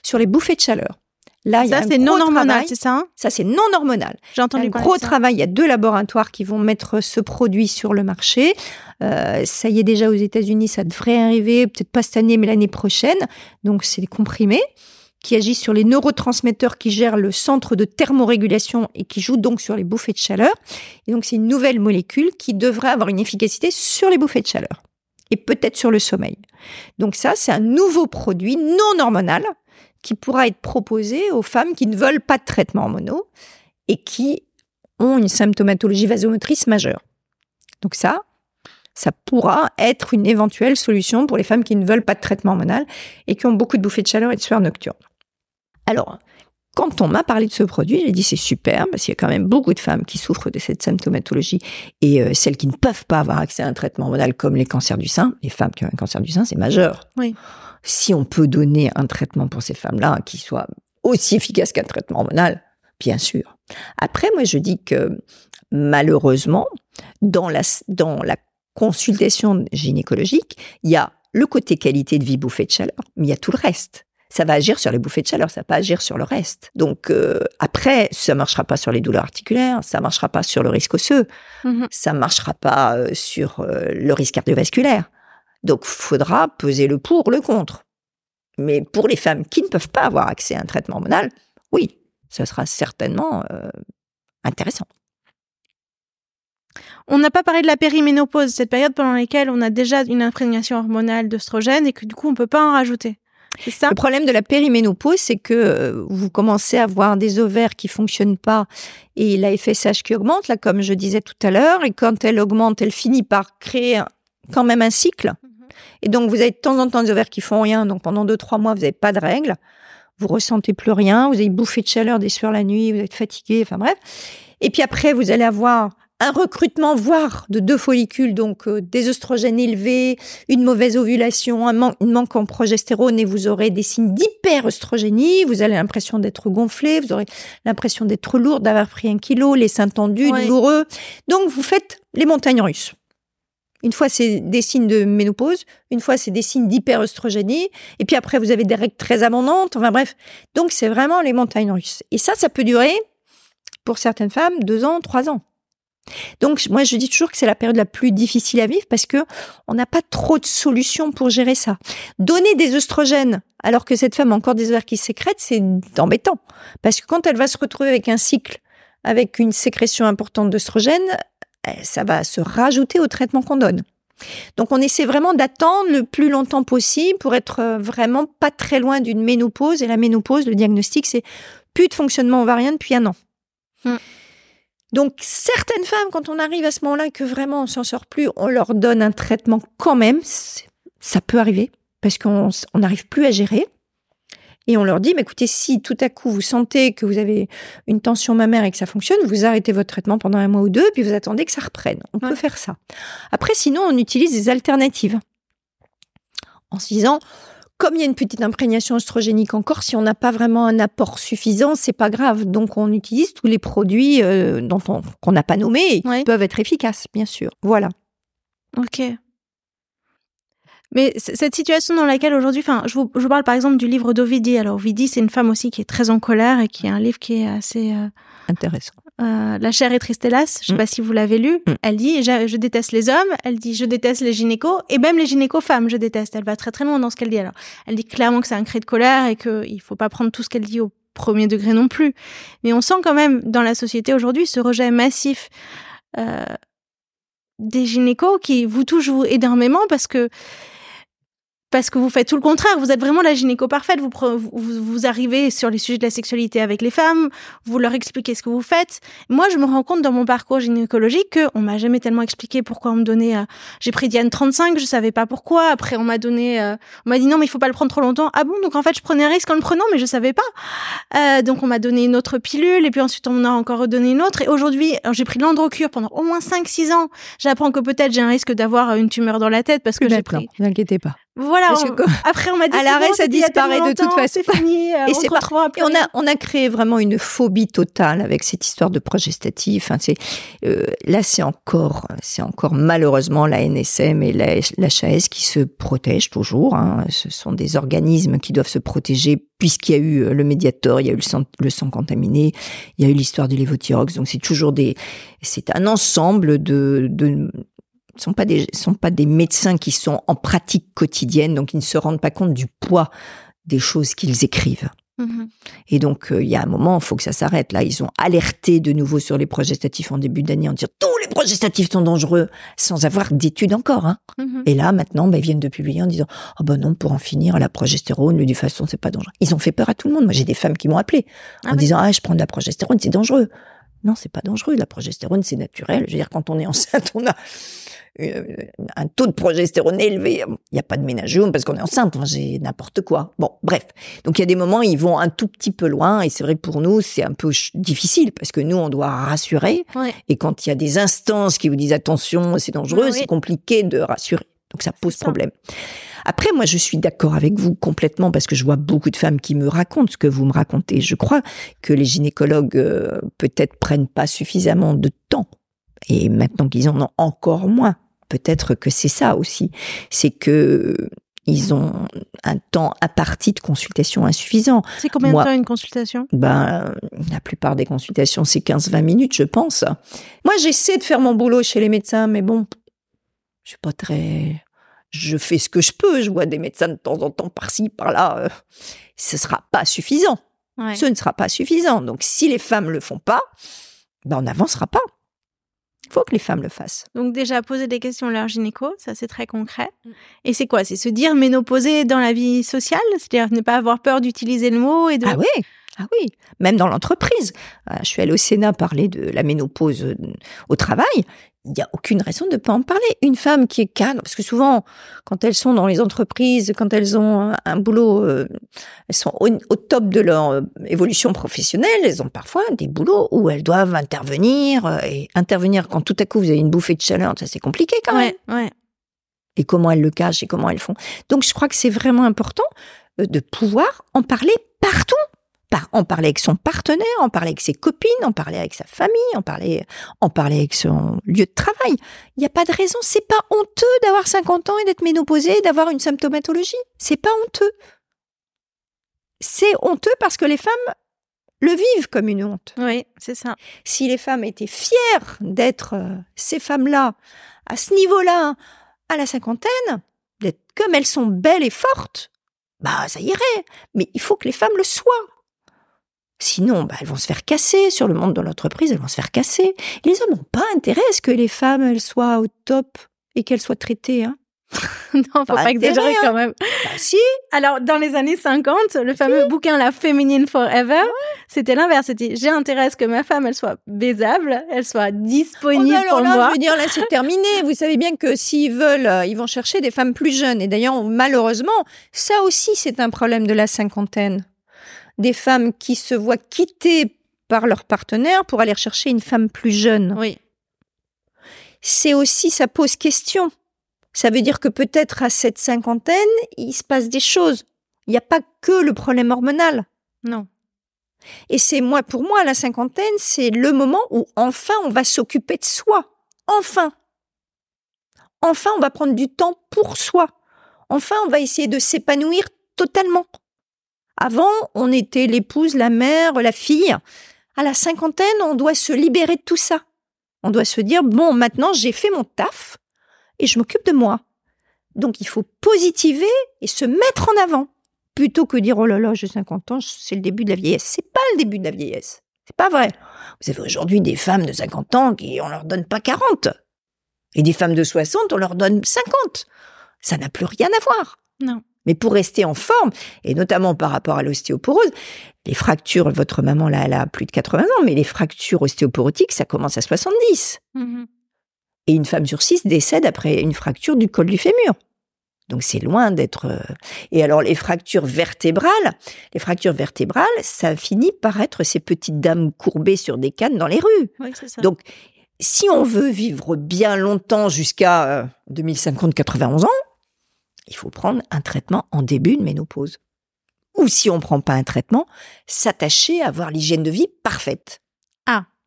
sur les bouffées de chaleur. Là, ça, c'est non hormonal, c'est ça hein? Ça, c'est non hormonal. J'ai entendu un gros travail. Il y a deux laboratoires qui vont mettre ce produit sur le marché. Euh, ça y est déjà aux États-Unis, ça devrait arriver, peut-être pas cette année, mais l'année prochaine. Donc, c'est des comprimés qui agissent sur les neurotransmetteurs qui gèrent le centre de thermorégulation et qui jouent donc sur les bouffées de chaleur. Et donc, c'est une nouvelle molécule qui devrait avoir une efficacité sur les bouffées de chaleur et peut-être sur le sommeil. Donc ça, c'est un nouveau produit non hormonal qui pourra être proposé aux femmes qui ne veulent pas de traitement hormonaux et qui ont une symptomatologie vasomotrice majeure. Donc ça, ça pourra être une éventuelle solution pour les femmes qui ne veulent pas de traitement hormonal et qui ont beaucoup de bouffées de chaleur et de sueur nocturne. Alors, quand on m'a parlé de ce produit, j'ai dit c'est super parce qu'il y a quand même beaucoup de femmes qui souffrent de cette symptomatologie et euh, celles qui ne peuvent pas avoir accès à un traitement hormonal comme les cancers du sein, les femmes qui ont un cancer du sein, c'est majeur. Oui si on peut donner un traitement pour ces femmes-là qui soit aussi efficace qu'un traitement hormonal, bien sûr. Après, moi, je dis que malheureusement, dans la, dans la consultation gynécologique, il y a le côté qualité de vie bouffée de chaleur, mais il y a tout le reste. Ça va agir sur les bouffées de chaleur, ça va pas agir sur le reste. Donc euh, après, ça marchera pas sur les douleurs articulaires, ça marchera pas sur le risque osseux, mmh ça marchera pas euh, sur euh, le risque cardiovasculaire. Donc, faudra peser le pour, le contre. Mais pour les femmes qui ne peuvent pas avoir accès à un traitement hormonal, oui, ce sera certainement intéressant. On n'a pas parlé de la périménopause, cette période pendant laquelle on a déjà une imprégnation hormonale d'oestrogène et que du coup on ne peut pas en rajouter. Ça Le problème de la périménopause, c'est que euh, vous commencez à avoir des ovaires qui fonctionnent pas et la FSH qui augmente, là comme je disais tout à l'heure, et quand elle augmente, elle finit par créer quand même un cycle. Et donc, vous avez de temps en temps des ovaires qui font rien. Donc, pendant deux, trois mois, vous n'avez pas de règles. Vous ressentez plus rien. Vous avez bouffé de chaleur, des sueurs la nuit. Vous êtes fatigué. Enfin, bref. Et puis après, vous allez avoir un recrutement, voire de deux follicules, donc euh, des oestrogènes élevés, une mauvaise ovulation, un manque en progestérone, et vous aurez des signes d'hyperoestrogénie. Vous avez l'impression d'être gonflé, vous aurez l'impression d'être lourd, d'avoir pris un kilo, les seins tendus, douloureux. Donc, vous faites les montagnes russes. Une fois, c'est des signes de ménopause. Une fois, c'est des signes d'hyperoestrogénie. Et puis après, vous avez des règles très abondantes. Enfin bref. Donc, c'est vraiment les montagnes russes. Et ça, ça peut durer, pour certaines femmes, deux ans, trois ans. Donc, moi, je dis toujours que c'est la période la plus difficile à vivre parce que on n'a pas trop de solutions pour gérer ça. Donner des oestrogènes alors que cette femme a encore des ovaires qui sécrètent, c'est embêtant. Parce que quand elle va se retrouver avec un cycle avec une sécrétion importante d'oestrogènes, eh, ça va se rajouter au traitement qu'on donne. Donc on essaie vraiment d'attendre le plus longtemps possible pour être euh, vraiment pas très loin d'une ménopause. Et la ménopause, le diagnostic, c'est plus de fonctionnement ovarien depuis un an. Hmm. Donc certaines femmes, quand on arrive à ce moment-là que vraiment on s'en sort plus, on leur donne un traitement quand même. Ça peut arriver parce qu'on n'arrive plus à gérer. Et on leur dit, mais écoutez, si tout à coup vous sentez que vous avez une tension mammaire et que ça fonctionne, vous arrêtez votre traitement pendant un mois ou deux, puis vous attendez que ça reprenne. On peut faire ça. Après, sinon, on utilise des alternatives. En se disant, comme il y a une petite imprégnation oestrogénique encore, si on n'a pas vraiment un apport suffisant, c'est pas grave. Donc, on utilise tous les produits euh, dont qu'on n'a pas nommés et qui peuvent être efficaces, bien sûr. Voilà. Ok. Mais cette situation dans laquelle aujourd'hui, enfin, je vous, je parle par exemple du livre d'Ovidie. Alors Ovidie, c'est une femme aussi qui est très en colère et qui a un livre qui est assez euh, intéressant. Euh, la chair est triste hélas. Je sais mm. pas si vous l'avez lu. Mm. Elle dit je, déteste les hommes. Elle dit je déteste les gynécos et même les gynécos femmes je déteste. Elle va très très loin dans ce qu'elle dit. Alors elle dit clairement que c'est un cri de colère et que il faut pas prendre tout ce qu'elle dit au premier degré non plus. Mais on sent quand même dans la société aujourd'hui ce rejet massif. Euh, des gynécos qui vous touchent énormément parce que parce que vous faites tout le contraire. Vous êtes vraiment la gynéco parfaite. Vous, vous, vous arrivez sur les sujets de la sexualité avec les femmes, vous leur expliquez ce que vous faites. Moi, je me rends compte dans mon parcours gynécologique que on m'a jamais tellement expliqué pourquoi on me donnait. Euh, j'ai pris Diane 35, je savais pas pourquoi. Après, on m'a donné, euh, on m'a dit non, mais il faut pas le prendre trop longtemps. Ah bon, donc en fait, je prenais un risque en le prenant, mais je savais pas. Euh, donc on m'a donné une autre pilule, et puis ensuite on m'en a encore redonné une autre. Et aujourd'hui, j'ai pris l'androcure pendant au moins 5-6 ans. J'apprends que peut-être j'ai un risque d'avoir une tumeur dans la tête parce que j'ai pris. Ne inquiétez pas. Voilà. Après, on m'a dit à l'arrêt, ça disparaît de toute façon. Fini. et c'est pas. Et on a on a créé vraiment une phobie totale avec cette histoire de progestatif. Enfin, c'est euh, là, c'est encore c'est encore malheureusement la NSM et la l'HAS qui se protègent toujours. Hein. Ce sont des organismes qui doivent se protéger puisqu'il y a eu euh, le médiator, il y a eu le sang, le sang contaminé, il y a eu l'histoire du lévothyrox. Donc c'est toujours des c'est un ensemble de, de sont pas des sont pas des médecins qui sont en pratique quotidienne, donc ils ne se rendent pas compte du poids des choses qu'ils écrivent. Mm-hmm. Et donc, euh, il y a un moment, il faut que ça s'arrête. Là, ils ont alerté de nouveau sur les progestatifs en début d'année en disant tous les progestatifs sont dangereux, sans avoir d'études encore. Hein. Mm-hmm. Et là, maintenant, ben, ils viennent de publier en disant oh ben non, pour en finir, la progestérone, le façon, c'est pas dangereux. Ils ont fait peur à tout le monde. Moi, j'ai des femmes qui m'ont appelé en ah disant ah, je prends de la progestérone, c'est dangereux. Non, c'est pas dangereux. La progestérone, c'est naturel. Je veux dire, quand on est enceinte, on a euh, un taux de progestérone élevé. Il n'y a pas de ménageome parce qu'on est enceinte. j'ai n'importe quoi. Bon, bref. Donc il y a des moments, ils vont un tout petit peu loin. Et c'est vrai que pour nous, c'est un peu difficile parce que nous, on doit rassurer. Et quand il y a des instances qui vous disent attention, c'est dangereux, c'est compliqué de rassurer. Donc ça pose problème. Après, moi, je suis d'accord avec vous complètement parce que je vois beaucoup de femmes qui me racontent ce que vous me racontez. Je crois que les gynécologues euh, peut-être prennent pas suffisamment de temps. Et maintenant qu'ils en ont encore moins, peut-être que c'est ça aussi. C'est que ils ont un temps à partie de consultation insuffisant. C'est combien de temps une consultation? Ben, la plupart des consultations, c'est 15-20 minutes, je pense. Moi, j'essaie de faire mon boulot chez les médecins, mais bon, je suis pas très je fais ce que je peux, je vois des médecins de temps en temps par-ci, par-là, euh, ce sera pas suffisant. Ce ne sera pas suffisant. Donc si les femmes le font pas, ben on n'avancera pas. Il faut que les femmes le fassent. Donc déjà poser des questions à leur gynéco, ça c'est très concret. Mm. Et c'est quoi? C'est se dire ménopausée dans la vie sociale, c'est-à-dire ne pas avoir peur d'utiliser le mot et de. Ah oui. Ah oui, même dans l'entreprise. Euh, je suis allée au Sénat parler de la ménopause euh, au travail il n'y a aucune raison de ne pas en parler. Une femme qui est cadre, parce que souvent, quand elles sont dans les entreprises, quand elles ont un, boulot, euh, elles sont au, top de leur euh, évolution professionnelle, elles ont parfois des boulots où elles doivent intervenir. Euh, et intervenir quand tout à coup vous avez une bouffée de chaleur, ça c'est compliqué quand même. Ouais, Et comment elles le cachent et comment elles font. Donc je crois que c'est vraiment important de pouvoir en parler partout en parler avec son partenaire, en parler avec ses copines, en parler avec sa famille, en parler, en parler avec son lieu de travail. Il n'y a pas de raison. C'est pas honteux d'avoir 50 ans et d'être ménopausée, d'avoir une symptomatologie. C'est pas honteux. C'est honteux parce que les femmes le vivent comme une honte. Oui, c'est ça. Si les femmes étaient fières d'être euh, ces femmes-là, à ce niveau-là, à la cinquantaine, d'être comme elles sont belles et fortes, bah ça irait. Mais il faut que les femmes le soient. Sinon, bah, elles vont se faire casser sur le monde de l'entreprise, elles vont se faire casser. Les hommes n'ont pas intérêt à ce que les femmes elles soient au top et qu'elles soient traitées. Hein. non, faut pas, exagérer hein. quand même. Bah, si. Alors, dans les années 50, le fameux bouquin La Féminine Forever, c'était l'inverse. C'était j'ai intérêt à ce que ma femme, elle soit baisable, elle soit disponible oh, pour là, moi. Je veux dire, là, c'est terminé. Vous savez bien que s'ils veulent, euh, ils vont chercher des femmes plus jeunes. Et d'ailleurs, malheureusement, ça aussi, c'est un problème de la cinquantaine des femmes qui se voient quittées par leur partenaire pour aller chercher une femme plus jeune. Oui. C'est aussi, ça pose question. Ça veut dire que peut-être à cette cinquantaine, il se passe des choses. Il n'y a pas que le problème hormonal. Non. Et c'est moi, pour moi, la cinquantaine, c'est le moment où enfin on va s'occuper de soi. Enfin. Enfin, on va prendre du temps pour soi. Enfin, on va essayer de s'épanouir totalement. Avant, on était l'épouse, la mère, la fille. À la cinquantaine, on doit se libérer de tout ça. On doit se dire, bon, maintenant j'ai fait mon taf et je m'occupe de moi. Donc il faut positiver et se mettre en avant. Plutôt que dire, oh là là, j'ai 50 ans, c'est le début de la vieillesse. C'est pas le début de la vieillesse. C'est pas vrai. Vous avez aujourd'hui des femmes de 50 ans qui, on leur donne pas 40. Et des femmes de 60, on leur donne 50. Ça n'a plus rien à voir. Non. Mais pour rester en forme, et notamment par rapport à l'ostéoporose, les fractures, votre maman là, elle a plus de 80 ans, mais les fractures ostéoporotiques, ça commence à 70. Mhm. Et une femme sur six décède après une fracture du col du fémur. Donc c'est loin d'être. euh, Et alors les fractures vertébrales, les fractures vertébrales, ça finit par être ces petites dames courbées sur des cannes dans les rues. Oui, ça. Donc si on veut vivre bien longtemps jusqu'à euh, 2050-91 ans, il faut prendre un traitement en début de ménopause. Ou si on prend pas un traitement, s'attacher à avoir l'hygiène de vie parfaite.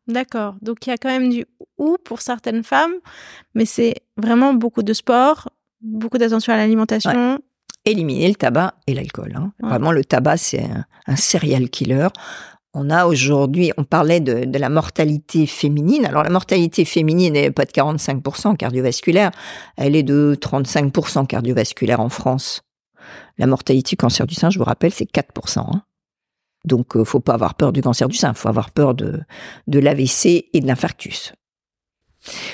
D'accord. Donc il y a quand même du ou pour certaines femmes, mais c'est vraiment beaucoup de sport, beaucoup d'attention à l'alimentation. éliminer le tabac et l'alcool. hein. Ouais. Vraiment, le tabac, c'est un, un serial killer. On a aujourd'hui, on parlait de, la mortalité féminine. Alors, la mortalité féminine n'est pas de 45% cardiovasculaire, elle est de 35% cardiovasculaire en France. La mortalité cancer du sein, je vous rappelle, c'est 4%. hein. Donc, euh, faut pas avoir peur du cancer du sein, faut avoir peur de, de l'AVC et de l'infarctus.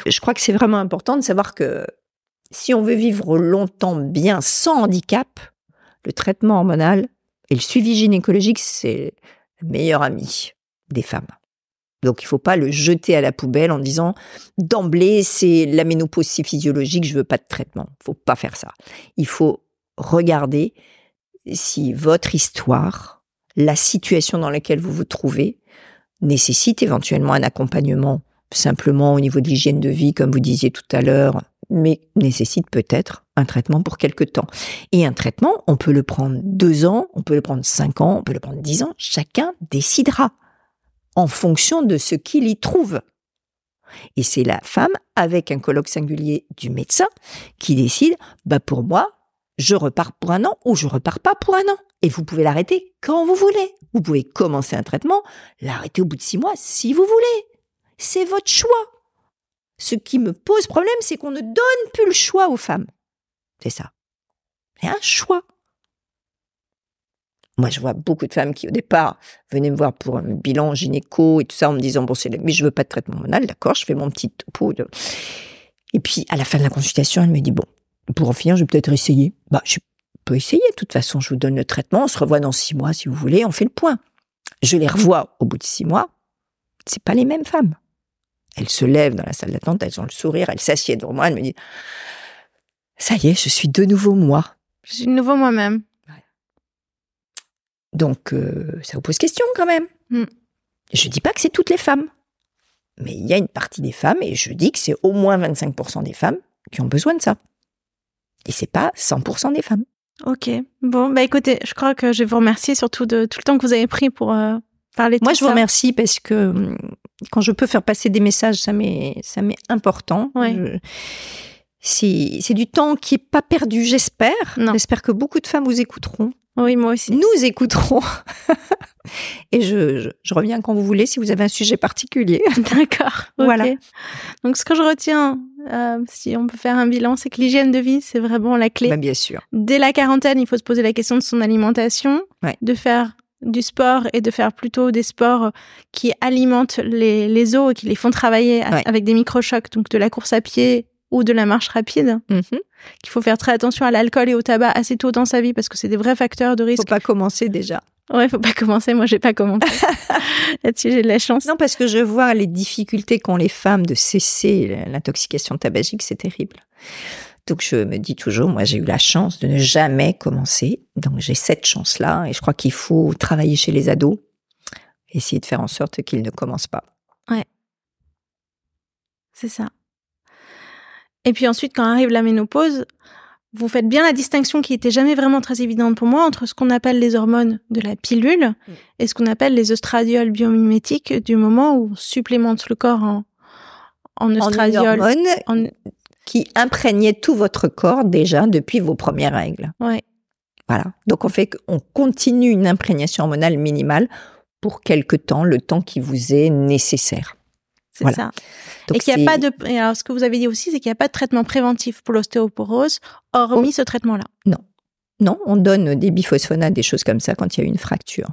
Je crois que c'est vraiment important de savoir que si on veut vivre longtemps bien sans handicap, le traitement hormonal et le suivi gynécologique, c'est le meilleur ami des femmes. Donc il faut pas le jeter à la poubelle en disant d'emblée c'est la ménopause physiologique, je veux pas de traitement. Faut pas faire ça. Il faut regarder si votre histoire, la situation dans laquelle vous vous trouvez nécessite éventuellement un accompagnement simplement au niveau de l'hygiène de vie comme vous disiez tout à l'heure, mais nécessite peut-être un traitement pour quelque temps. Et un traitement, on peut le prendre deux ans, on peut le prendre cinq ans, on peut le prendre dix ans. Chacun décidera en fonction de ce qu'il y trouve. Et c'est la femme, avec un colloque singulier du médecin, qui décide, bah pour moi, je repars pour un an ou je repars pas pour un an. Et vous pouvez l'arrêter quand vous voulez. Vous pouvez commencer un traitement, l'arrêter au bout de six mois si vous voulez. C'est votre choix. Ce qui me pose problème, c'est qu'on ne donne plus le choix aux femmes. C'est ça. C'est un choix. Moi, je vois beaucoup de femmes qui, au départ, venaient me voir pour un bilan gynéco et tout ça, en me disant, bon, c'est, mais je veux pas de traitement hormonal, d'accord, je fais mon petit topo. Et puis, à la fin de la consultation, elle me dit, bon, pour en finir, je vais peut-être essayer. Bah, je peux essayer. De toute façon, je vous donne le traitement. On se revoit dans six mois, si vous voulez. On fait le point. Je les revois au bout de six mois. C'est pas les mêmes femmes. Elles se lèvent dans la salle d'attente, elles ont le sourire, elles s'assiedent devant moi, elles me disent, ça y est, je suis de nouveau moi. Je suis de nouveau moi-même. Donc, euh, ça vous pose question quand même. Mm. Je dis pas que c'est toutes les femmes. Mais il y a une partie des femmes, et je dis que c'est au moins 25% des femmes qui ont besoin de ça. Et c'est pas 100% des femmes. Ok. Bon, bah écoutez, je crois que je vais vous remercier surtout de tout le temps que vous avez pris pour euh, parler de Moi, tout je vous remercie parce que hum, quand je peux faire passer des messages, ça m'est, ça m'est important. Ouais. Je- C'est, c'est du temps qui est pas perdu, j'espère. J'espère que beaucoup de femmes vous écouteront. Oui, moi aussi. Nous écouterons. Et je, je, je reviens quand vous voulez si vous avez un sujet particulier. D'accord. Voilà. Donc, ce que je retiens, euh, si on peut faire un bilan, c'est que l'hygiène de vie, c'est vraiment la clé. Bah, bien sûr. Dès la quarantaine, il faut se poser la question de son alimentation, Ouais. de faire du sport et de faire plutôt des sports qui alimentent les, les os et qui les font travailler Ouais. avec des microchocs, donc de la course à pied ou de la marche rapide. Mhm. Qu'il faut faire très attention à l'alcool et au tabac assez tôt dans sa vie parce que c'est des vrais facteurs de Faut risque. pas commencer déjà. Ouais, faut pas commencer. Moi, j'ai pas commencé. Là-dessus, j'ai de la chance. Non, parce que je vois les difficultés qu'ont les femmes de cesser l'intoxication tabagique, c'est terrible. Donc je me dis toujours, moi j'ai eu la chance de ne jamais commencer, donc j'ai cette chance-là, et je crois qu'il faut travailler chez les ados, essayer de faire en sorte qu'ils ne commencent pas. C'est ça. Et puis ensuite, quand arrive la ménopause, vous faites bien la distinction qui était jamais vraiment très évidente pour moi entre ce qu'on appelle les hormones de la pilule Mm. et ce qu'on appelle les œstradioles biomimétiques du moment où on supplémente le corps en, en qui imprégnait tout votre corps déjà depuis vos premières règles. Ouais. Voilà. Donc on fait qu'on continue une imprégnation hormonale minimale pour quelque temps, le temps qui vous est nécessaire. C'est Voilà. ça. Donc et qu'il n'y a pas de. et alors, ce que vous avez dit aussi, c'est qu'il n'y a pas de traitement préventif pour l'ostéoporose, hormis ce traitement-là. Non, on donne des biphosphonates, des choses comme ça quand il y a une fracture.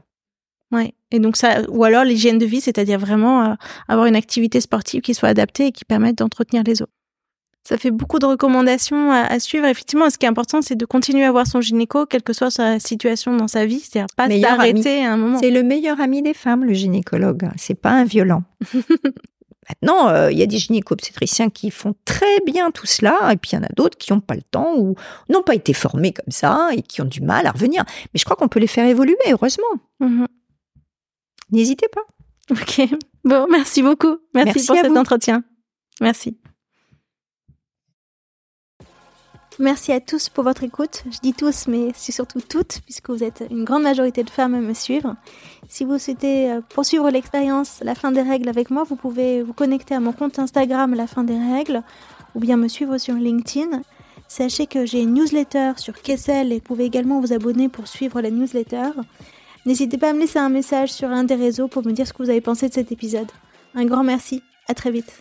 Ouais. Et donc ça, ou alors l'hygiène de vie, c'est-à-dire vraiment euh, avoir une activité sportive qui soit adaptée et qui permette d'entretenir les os. Ça fait beaucoup de recommandations à, suivre. Effectivement, ce qui est important, c'est de continuer à voir son gynéco, quelle que soit sa situation dans sa vie. C'est-à-dire pas s'arrêter à un moment. C'est le meilleur ami des femmes, le gynécologue. C'est pas un violent. Maintenant, euh, il y a des gynéco-obstétriciens qui font très bien tout cela, et puis il y en a d'autres qui n'ont pas le temps ou n'ont pas été formés comme ça et qui ont du mal à revenir. Mais je crois qu'on peut les faire évoluer, heureusement. Mhm. N'hésitez pas. Ok. Bon, merci beaucoup. Merci, pour cet entretien. Merci. Merci à tous pour votre écoute. Je dis tous, mais c'est surtout toutes, puisque vous êtes une grande majorité de femmes à me suivre. Si vous souhaitez euh, poursuivre l'expérience La fin des règles avec moi, vous pouvez vous connecter à mon compte Instagram La fin des règles, ou bien me suivre sur LinkedIn. Sachez que j'ai une newsletter sur Kessel et vous pouvez également vous abonner pour suivre la newsletter. N'hésitez pas à me laisser un message sur un des réseaux pour me dire ce que vous avez pensé de cet épisode. Un grand merci, à très vite.